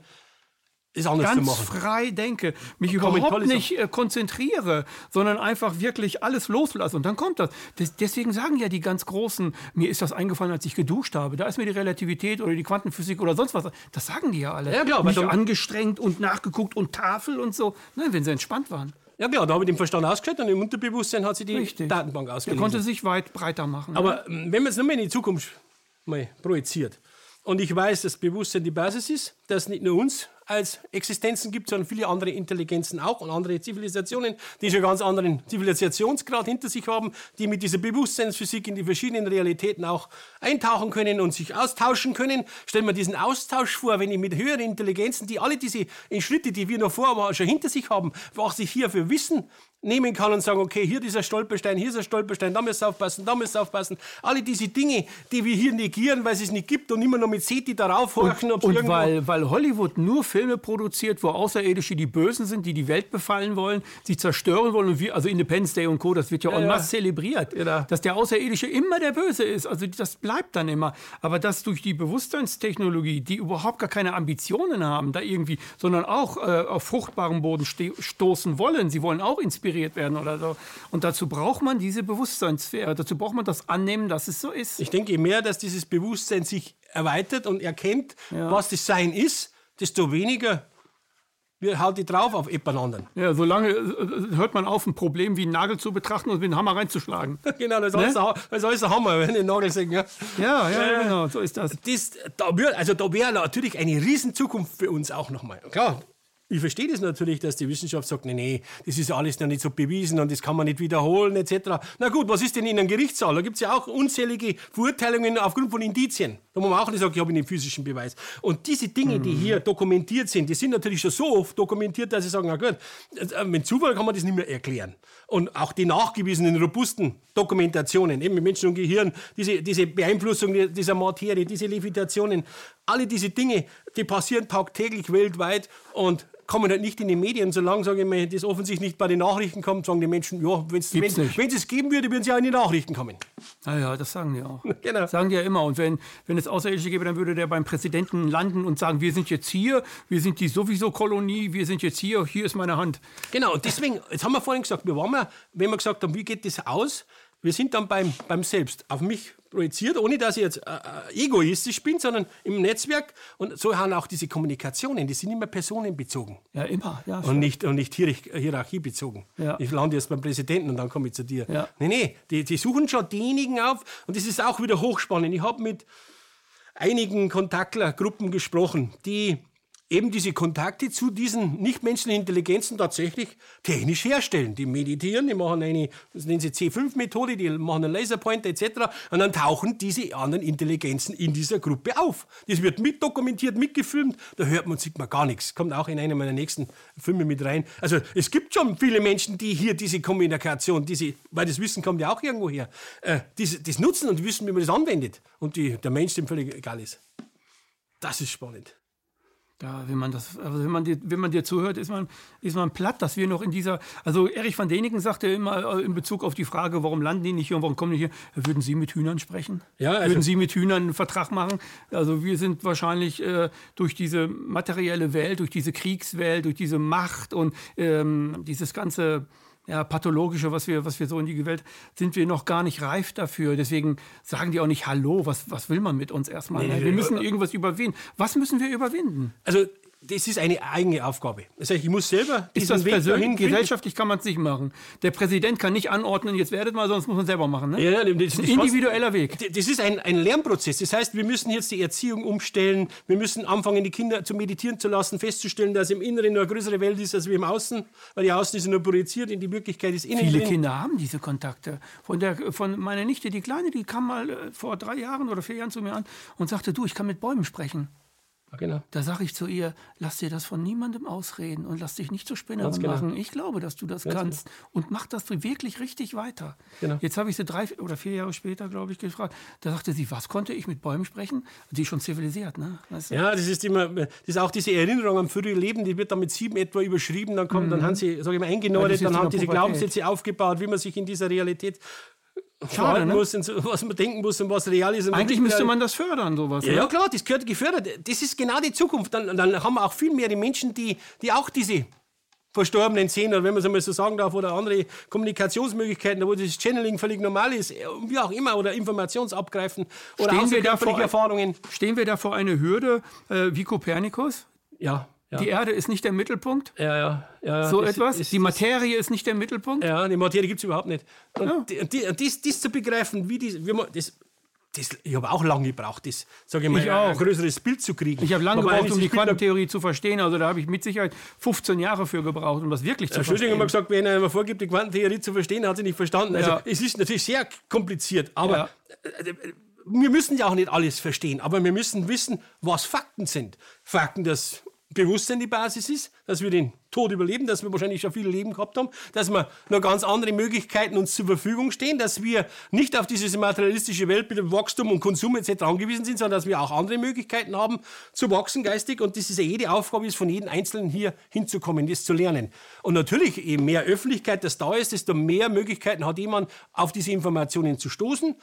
es anders ganz zu machen. frei denke, mich überhaupt nicht äh, konzentriere, sondern einfach wirklich alles loslasse. Und dann kommt das. das. Deswegen sagen ja die ganz Großen, mir ist das eingefallen, als ich geduscht habe. Da ist mir die Relativität oder die Quantenphysik oder sonst was. Das sagen die ja alle. Ja, klar. Nicht angestrengt und nachgeguckt und Tafel und so. Nein, wenn sie entspannt waren. Ja klar, da habe ich den Verstand ausgeschaltet und im Unterbewusstsein hat sie die Richtig. Datenbank ausgelesen. Er konnte sich weit breiter machen. Aber ja. wenn man es nochmal in die Zukunft mal projiziert, und ich weiß, dass Bewusstsein die Basis ist, dass nicht nur uns als Existenzen gibt, sondern viele andere Intelligenzen auch und andere Zivilisationen, die schon ganz anderen Zivilisationsgrad hinter sich haben, die mit dieser Bewusstseinsphysik in die verschiedenen Realitäten auch eintauchen können und sich austauschen können. Stellen wir diesen Austausch vor, wenn ich mit höheren Intelligenzen, die alle diese Schritte, die wir noch vorher schon hinter sich haben, was ich hier für Wissen nehmen kann und sagen, okay, hier dieser Stolperstein, hier ist ein Stolperstein, da müsst ihr aufpassen, da müsst ihr aufpassen. Alle diese Dinge, die wir hier negieren, weil es es nicht gibt und immer noch mit SETI darauf horchen. Und, und weil, weil Hollywood nur Filme produziert, wo Außerirdische die Bösen sind, die die Welt befallen wollen, sie zerstören wollen und wir, also Independence Day und Co., das wird ja, ja en masse ja. zelebriert, ja. dass der Außerirdische immer der Böse ist. Also das bleibt dann immer. Aber dass durch die Bewusstseinstechnologie, die überhaupt gar keine Ambitionen haben, da irgendwie, sondern auch äh, auf fruchtbarem Boden stoßen wollen, sie wollen auch inspirieren, inspiriert werden oder so. Und dazu braucht man diese Bewusstseinssphäre. Dazu braucht man das Annehmen, dass es so ist. Ich denke, je mehr, dass dieses Bewusstsein sich erweitert und erkennt, ja. was das Sein ist, desto weniger wir hauen die drauf auf jemand anderen. Ja, solange äh, hört man auf, ein Problem wie einen Nagel zu betrachten und mit einem Hammer reinzuschlagen. genau, das, ne? ist alles ein Hammer, wenn den Nagel sehen. Ja, ja, ja äh, genau, so ist das. das da wär, also da wäre natürlich eine Riesenzukunft für uns auch nochmal. Klar, ich verstehe das natürlich, dass die Wissenschaft sagt, nee, nee, das ist alles noch nicht so bewiesen und das kann man nicht wiederholen etc. Na gut, was ist denn in einem Gerichtssaal? Da gibt es ja auch unzählige Verurteilungen aufgrund von Indizien. Da muss man auch nicht sagen, ich habe einen physischen Beweis. Und diese Dinge, die hier dokumentiert sind, die sind natürlich schon so oft dokumentiert, dass sie sagen, na gut, äh, mit Zufall kann man das nicht mehr erklären. Und auch die nachgewiesenen, robusten Dokumentationen, eben mit Menschen und Gehirn, diese, diese Beeinflussung dieser Materie, diese Levitationen, alle diese Dinge, die passieren tagtäglich weltweit und kommen halt nicht in die Medien. Solange, sage ich mal, das offensichtlich nicht bei den Nachrichten kommt, sagen die Menschen, ja, wenn's, wenn wenn es es geben würde, würden sie auch in die Nachrichten kommen. Naja, das sagen die auch. genau. Sagen die ja immer. Und wenn, wenn es Außerirdische gäbe, dann würde der beim Präsidenten landen und sagen, wir sind jetzt hier, wir sind die sowieso Kolonie, wir sind jetzt hier, hier ist meine Hand. Genau, und deswegen, jetzt haben wir vorhin gesagt, wir waren mal, wenn wir gesagt haben, wie geht das aus, wir sind dann beim, beim Selbst auf mich projiziert, ohne dass ich jetzt äh, äh, egoistisch bin, sondern im Netzwerk. Und so haben auch diese Kommunikationen, die sind immer personenbezogen. Ja, immer. Ja, und nicht, und nicht hierarchiebezogen. Ja. Ich lande jetzt beim Präsidenten und dann komme ich zu dir. Ja. Nee, nee, die, die suchen schon diejenigen auf. Und das ist auch wieder hochspannend. Ich habe mit einigen Kontaktlergruppen gesprochen, die eben diese Kontakte zu diesen nichtmenschlichen Intelligenzen tatsächlich technisch herstellen. Die meditieren, die machen eine, das nennen sie C5-Methode, die machen einen Laserpointer etc. Und dann tauchen diese anderen Intelligenzen in dieser Gruppe auf. Das wird mitdokumentiert, mitgefilmt, da hört man, sieht man gar nichts. Kommt auch in einem meiner nächsten Filme mit rein. Also es gibt schon viele Menschen, die hier diese Kommunikation, diese, weil das Wissen kommt ja auch irgendwo her, äh, das, das nutzen und wissen, wie man das anwendet. Und die, der Mensch dem völlig egal ist. Das ist spannend. Ja, wenn man das, also wenn man dir, wenn man dir zuhört, ist man, ist man platt, dass wir noch in dieser, also Erich van Deniken sagte immer äh, in Bezug auf die Frage, warum landen die nicht hier und warum kommen die hier, würden Sie mit Hühnern sprechen? Ja, also würden Sie mit Hühnern einen Vertrag machen? Also wir sind wahrscheinlich äh, durch diese materielle Welt, durch diese Kriegswelt, durch diese Macht und ähm, dieses ganze ja, pathologische, was wir, was wir so in die Welt, sind wir noch gar nicht reif dafür. Deswegen sagen die auch nicht Hallo, was, was will man mit uns erstmal? Nee, wir müssen irgendwas überwinden. Was müssen wir überwinden? Also das ist eine eigene Aufgabe. Das heißt, ich muss selber ist das Weg persönlich, gesellschaftlich kann man es nicht machen. Der Präsident kann nicht anordnen, jetzt werdet mal, sonst muss man selber machen. Ne? Ja, das ist ein individueller Weg. Das ist ein, ein Lernprozess. Das heißt, wir müssen jetzt die Erziehung umstellen. Wir müssen anfangen, die Kinder zu meditieren zu lassen, festzustellen, dass im Inneren nur eine größere Welt ist als wir im Außen, weil die Außen ist nur projiziert in die Wirklichkeit des Innen. Viele Kinder haben diese Kontakte. Von, der, von meiner Nichte, die Kleine, die kam mal äh, vor drei Jahren oder vier Jahren zu mir an und sagte, du, ich kann mit Bäumen sprechen. Genau. Da sage ich zu ihr, lass dir das von niemandem ausreden und lass dich nicht zur Spinnerin genau. machen. Ich glaube, dass du das Ganz kannst genau. und mach das wirklich richtig weiter. Genau. Jetzt habe ich sie drei oder vier Jahre später, glaube ich, gefragt. Da sagte sie, was konnte ich mit Bäumen sprechen? Die ist schon zivilisiert, ne? Weißt du? Ja, das ist immer, das ist auch diese Erinnerung am früheren Leben, die wird dann mit sieben etwa überschrieben, dann kommt, mhm. dann haben sie, sage ich mal, eingenordet, ja, dann haben diese Glaubenssätze aufgebaut, wie man sich in dieser Realität Schade, ne? muss, was man denken muss und was real ist. Eigentlich müsste man das fördern, sowas. Ja, ja, klar, das gehört gefördert. Das ist genau die Zukunft. Dann, dann haben wir auch viel mehr die Menschen, die, die auch diese Verstorbenen sehen, oder wenn man es einmal so sagen darf, oder andere Kommunikationsmöglichkeiten, wo das Channeling völlig normal ist, wie auch immer, oder Informationsabgreifen oder stehen wir da vor, Erfahrungen. Stehen wir da vor einer Hürde äh, wie Kopernikus? Ja. Ja. Die Erde ist nicht der Mittelpunkt. Ja, ja. ja so das, etwas. Ist, die Materie ist nicht der Mittelpunkt. Ja, die Materie gibt es überhaupt nicht. Und ja. die, dies, dies, zu begreifen, wie, die, wie man das. Das, ich habe auch lange gebraucht, das, sage ich mal, ich ein, ein größeres Bild zu kriegen. Ich habe lange gebraucht, um die Quantentheorie zu verstehen. Also da habe ich mit Sicherheit 15 Jahre für gebraucht, um das wirklich zu verstehen. haben wir gesagt, wenn einer vorgibt, die Quantentheorie zu verstehen, hat sie nicht verstanden. Also es ist natürlich sehr kompliziert, aber äh, äh, wir müssen ja auch nicht alles verstehen, aber wir müssen wissen, was Fakten sind. Fakten, dass Bewusstsein die Basis ist, dass wir den Tod überleben, dass wir wahrscheinlich schon viel Leben gehabt haben, dass wir noch ganz andere Möglichkeiten uns zur Verfügung stehen, dass wir nicht auf diese materialistische Welt mit Wachstum und Konsum etc. angewiesen sind, sondern dass wir auch andere Möglichkeiten haben zu wachsen geistig und das ist ja jede Aufgabe ist von jedem Einzelnen hier hinzukommen, das zu lernen. Und natürlich, je mehr Öffentlichkeit das da ist, desto mehr Möglichkeiten hat jemand auf diese Informationen zu stoßen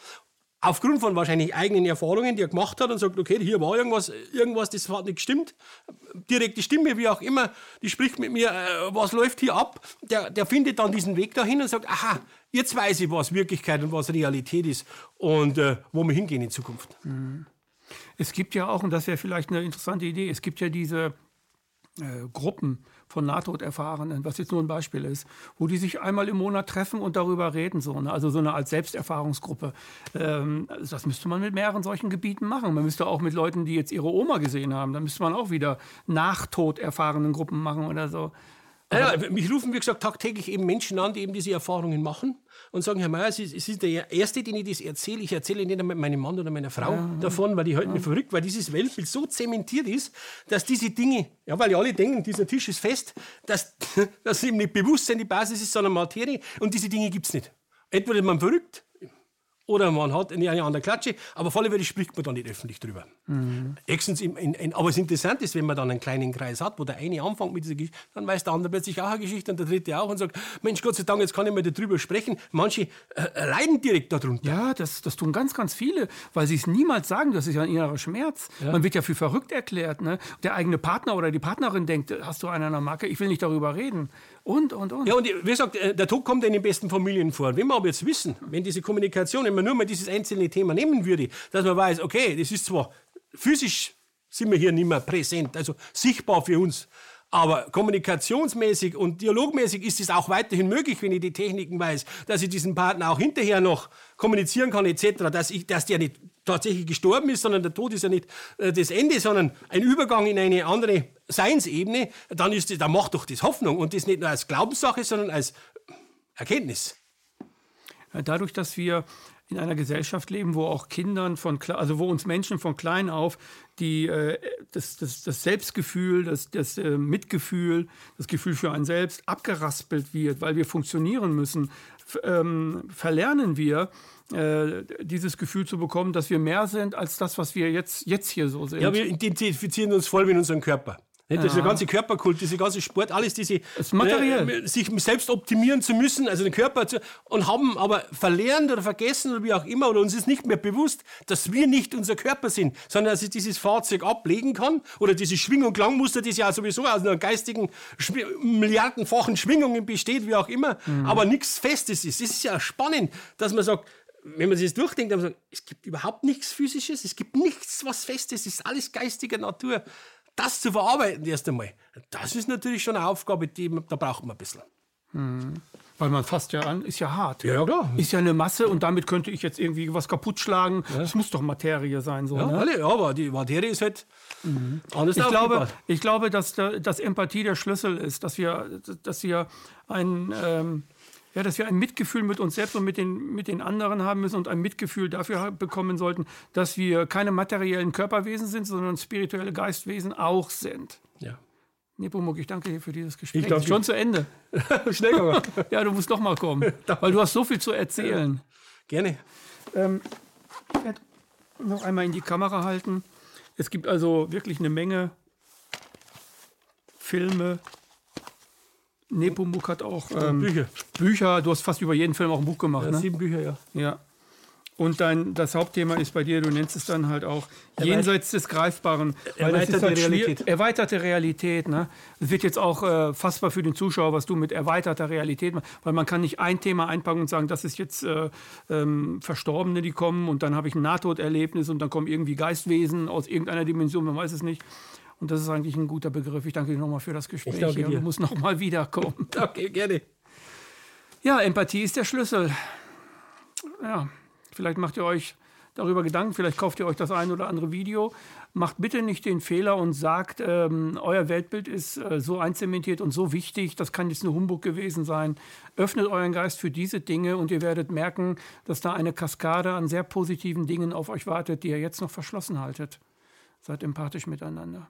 aufgrund von wahrscheinlich eigenen Erfahrungen, die er gemacht hat und sagt, okay, hier war irgendwas, irgendwas, das hat nicht gestimmt. Direkte Stimme, wie auch immer, die spricht mit mir, äh, was läuft hier ab? Der, der findet dann diesen Weg dahin und sagt, aha, jetzt weiß ich, was Wirklichkeit und was Realität ist und äh, wo wir hingehen in Zukunft. Mhm. Es gibt ja auch, und das wäre vielleicht eine interessante Idee, es gibt ja diese äh, Gruppen, von Nahtoderfahrenen, was jetzt nur ein Beispiel ist, wo die sich einmal im Monat treffen und darüber reden, so, ne? also so eine als Selbsterfahrungsgruppe. Ähm, das müsste man mit mehreren solchen Gebieten machen. Man müsste auch mit Leuten, die jetzt ihre Oma gesehen haben, dann müsste man auch wieder Nachtoderfahrenen Gruppen machen oder so. Ja, mich rufen, wie gesagt, tagtäglich eben Menschen an, die eben diese Erfahrungen machen und sagen, Herr Mayer, Sie, Sie sind der Erste, den ich das erzähle. Ich erzähle nicht mit meinem Mann oder meiner Frau ja, davon, weil die halten ja. mich verrückt, weil dieses Weltbild so zementiert ist, dass diese Dinge, ja, weil ja alle denken, dieser Tisch ist fest, dass das eben nicht Bewusstsein die Basis ist, sondern Materie und diese Dinge gibt es nicht. Entweder man verrückt oder man hat eine, eine andere Klatsche, aber auf alle Fälle spricht man da nicht öffentlich drüber. Mhm. In, in, in, aber es interessant ist, wenn man dann einen kleinen Kreis hat, wo der eine anfängt mit dieser Geschichte, dann weiß der andere plötzlich auch eine Geschichte und der dritte auch und sagt, Mensch, Gott sei Dank, jetzt kann ich mal darüber sprechen. Manche äh, leiden direkt darunter. Ja, das, das tun ganz, ganz viele, weil sie es niemals sagen, das ist ja ein innerer Schmerz. Ja. Man wird ja für verrückt erklärt. Ne? Der eigene Partner oder die Partnerin denkt, hast du einen an der Marke, ich will nicht darüber reden. Und, und, und. Ja, und wie gesagt, äh, der Tod kommt in den besten Familien vor. Wenn wir aber jetzt wissen, wenn diese Kommunikation, wenn man nur mal dieses einzelne Thema nehmen würde, dass man weiß, okay, das ist zwar physisch sind wir hier nicht mehr präsent, also sichtbar für uns, aber kommunikationsmäßig und dialogmäßig ist es auch weiterhin möglich, wenn ich die Techniken weiß, dass ich diesen Partner auch hinterher noch kommunizieren kann etc., dass, ich, dass der nicht tatsächlich gestorben ist, sondern der Tod ist ja nicht äh, das Ende, sondern ein Übergang in eine andere Seinsebene, dann, ist das, dann macht doch das Hoffnung und das nicht nur als Glaubenssache, sondern als Erkenntnis. Dadurch, dass wir in einer Gesellschaft leben, wo auch Kindern von, also wo uns Menschen von klein auf die, äh, das, das, das Selbstgefühl, das, das äh, Mitgefühl, das Gefühl für einen selbst abgeraspelt wird, weil wir funktionieren müssen, ähm, verlernen wir, äh, dieses Gefühl zu bekommen, dass wir mehr sind als das, was wir jetzt, jetzt hier so sind. Ja, wir identifizieren uns voll mit unserem Körper. Ja. Dieser ganze Körperkult, dieser ganze Sport, alles diese das. Äh, sich selbst optimieren zu müssen, also den Körper zu, und haben aber verlernt oder vergessen oder wie auch immer oder uns ist nicht mehr bewusst, dass wir nicht unser Körper sind, sondern dass ich dieses Fahrzeug ablegen kann oder diese Schwingung Klangmuster, die ja sowieso aus einer geistigen milliardenfachen Schwingungen besteht, wie auch immer, mhm. aber nichts Festes ist. Es ist ja spannend, dass man sagt, wenn man sich das durchdenkt, dann sagt, es gibt überhaupt nichts Physisches, es gibt nichts, was Festes, es ist alles geistiger Natur das zu verarbeiten erst einmal, das ist natürlich schon eine Aufgabe, die, da braucht man ein bisschen. Mhm. Weil man fasst ja an, ist ja hart. Ja, klar. Ist ja eine Masse und damit könnte ich jetzt irgendwie was kaputt schlagen. Ja. Das muss doch Materie sein. So, ja, ne? alle, aber die Materie ist halt mhm. anders ich glaube, ich glaube, dass, dass Empathie der Schlüssel ist, dass wir, dass wir ein, ähm, ja, dass wir ein Mitgefühl mit uns selbst und mit den, mit den anderen haben müssen und ein Mitgefühl dafür bekommen sollten, dass wir keine materiellen Körperwesen sind, sondern spirituelle Geistwesen auch sind. Ja. Nepomuk, ich danke dir für dieses Gespräch. Ich glaube schon zu Ende. Schnell aber. ja, du musst doch mal kommen, weil du hast so viel zu erzählen. Gerne. Ähm, ich werde noch einmal in die Kamera halten. Es gibt also wirklich eine Menge Filme, Nepomuk hat auch ähm, Bücher. Bücher. Du hast fast über jeden Film auch ein Buch gemacht. Ja, ne? Sieben Bücher, ja. Ja. Und dein, das Hauptthema ist bei dir, du nennst es dann halt auch jenseits des Greifbaren. Erweiterte halt Realität. Erweiterte Realität. Ne? Es wird jetzt auch äh, fassbar für den Zuschauer, was du mit erweiterter Realität machst. Weil man kann nicht ein Thema einpacken und sagen, das ist jetzt äh, ähm, Verstorbene, die kommen und dann habe ich ein Nahtoderlebnis und dann kommen irgendwie Geistwesen aus irgendeiner Dimension, man weiß es nicht. Und das ist eigentlich ein guter Begriff. Ich danke dir nochmal für das Gespräch. Ich danke dir. Du musst nochmal wiederkommen. Okay, gerne. Ja, Empathie ist der Schlüssel. Ja, vielleicht macht ihr euch darüber Gedanken, vielleicht kauft ihr euch das ein oder andere Video. Macht bitte nicht den Fehler und sagt, ähm, euer Weltbild ist äh, so einzementiert und so wichtig, das kann jetzt nur Humbug gewesen sein. Öffnet euren Geist für diese Dinge und ihr werdet merken, dass da eine Kaskade an sehr positiven Dingen auf euch wartet, die ihr jetzt noch verschlossen haltet. Seid empathisch miteinander.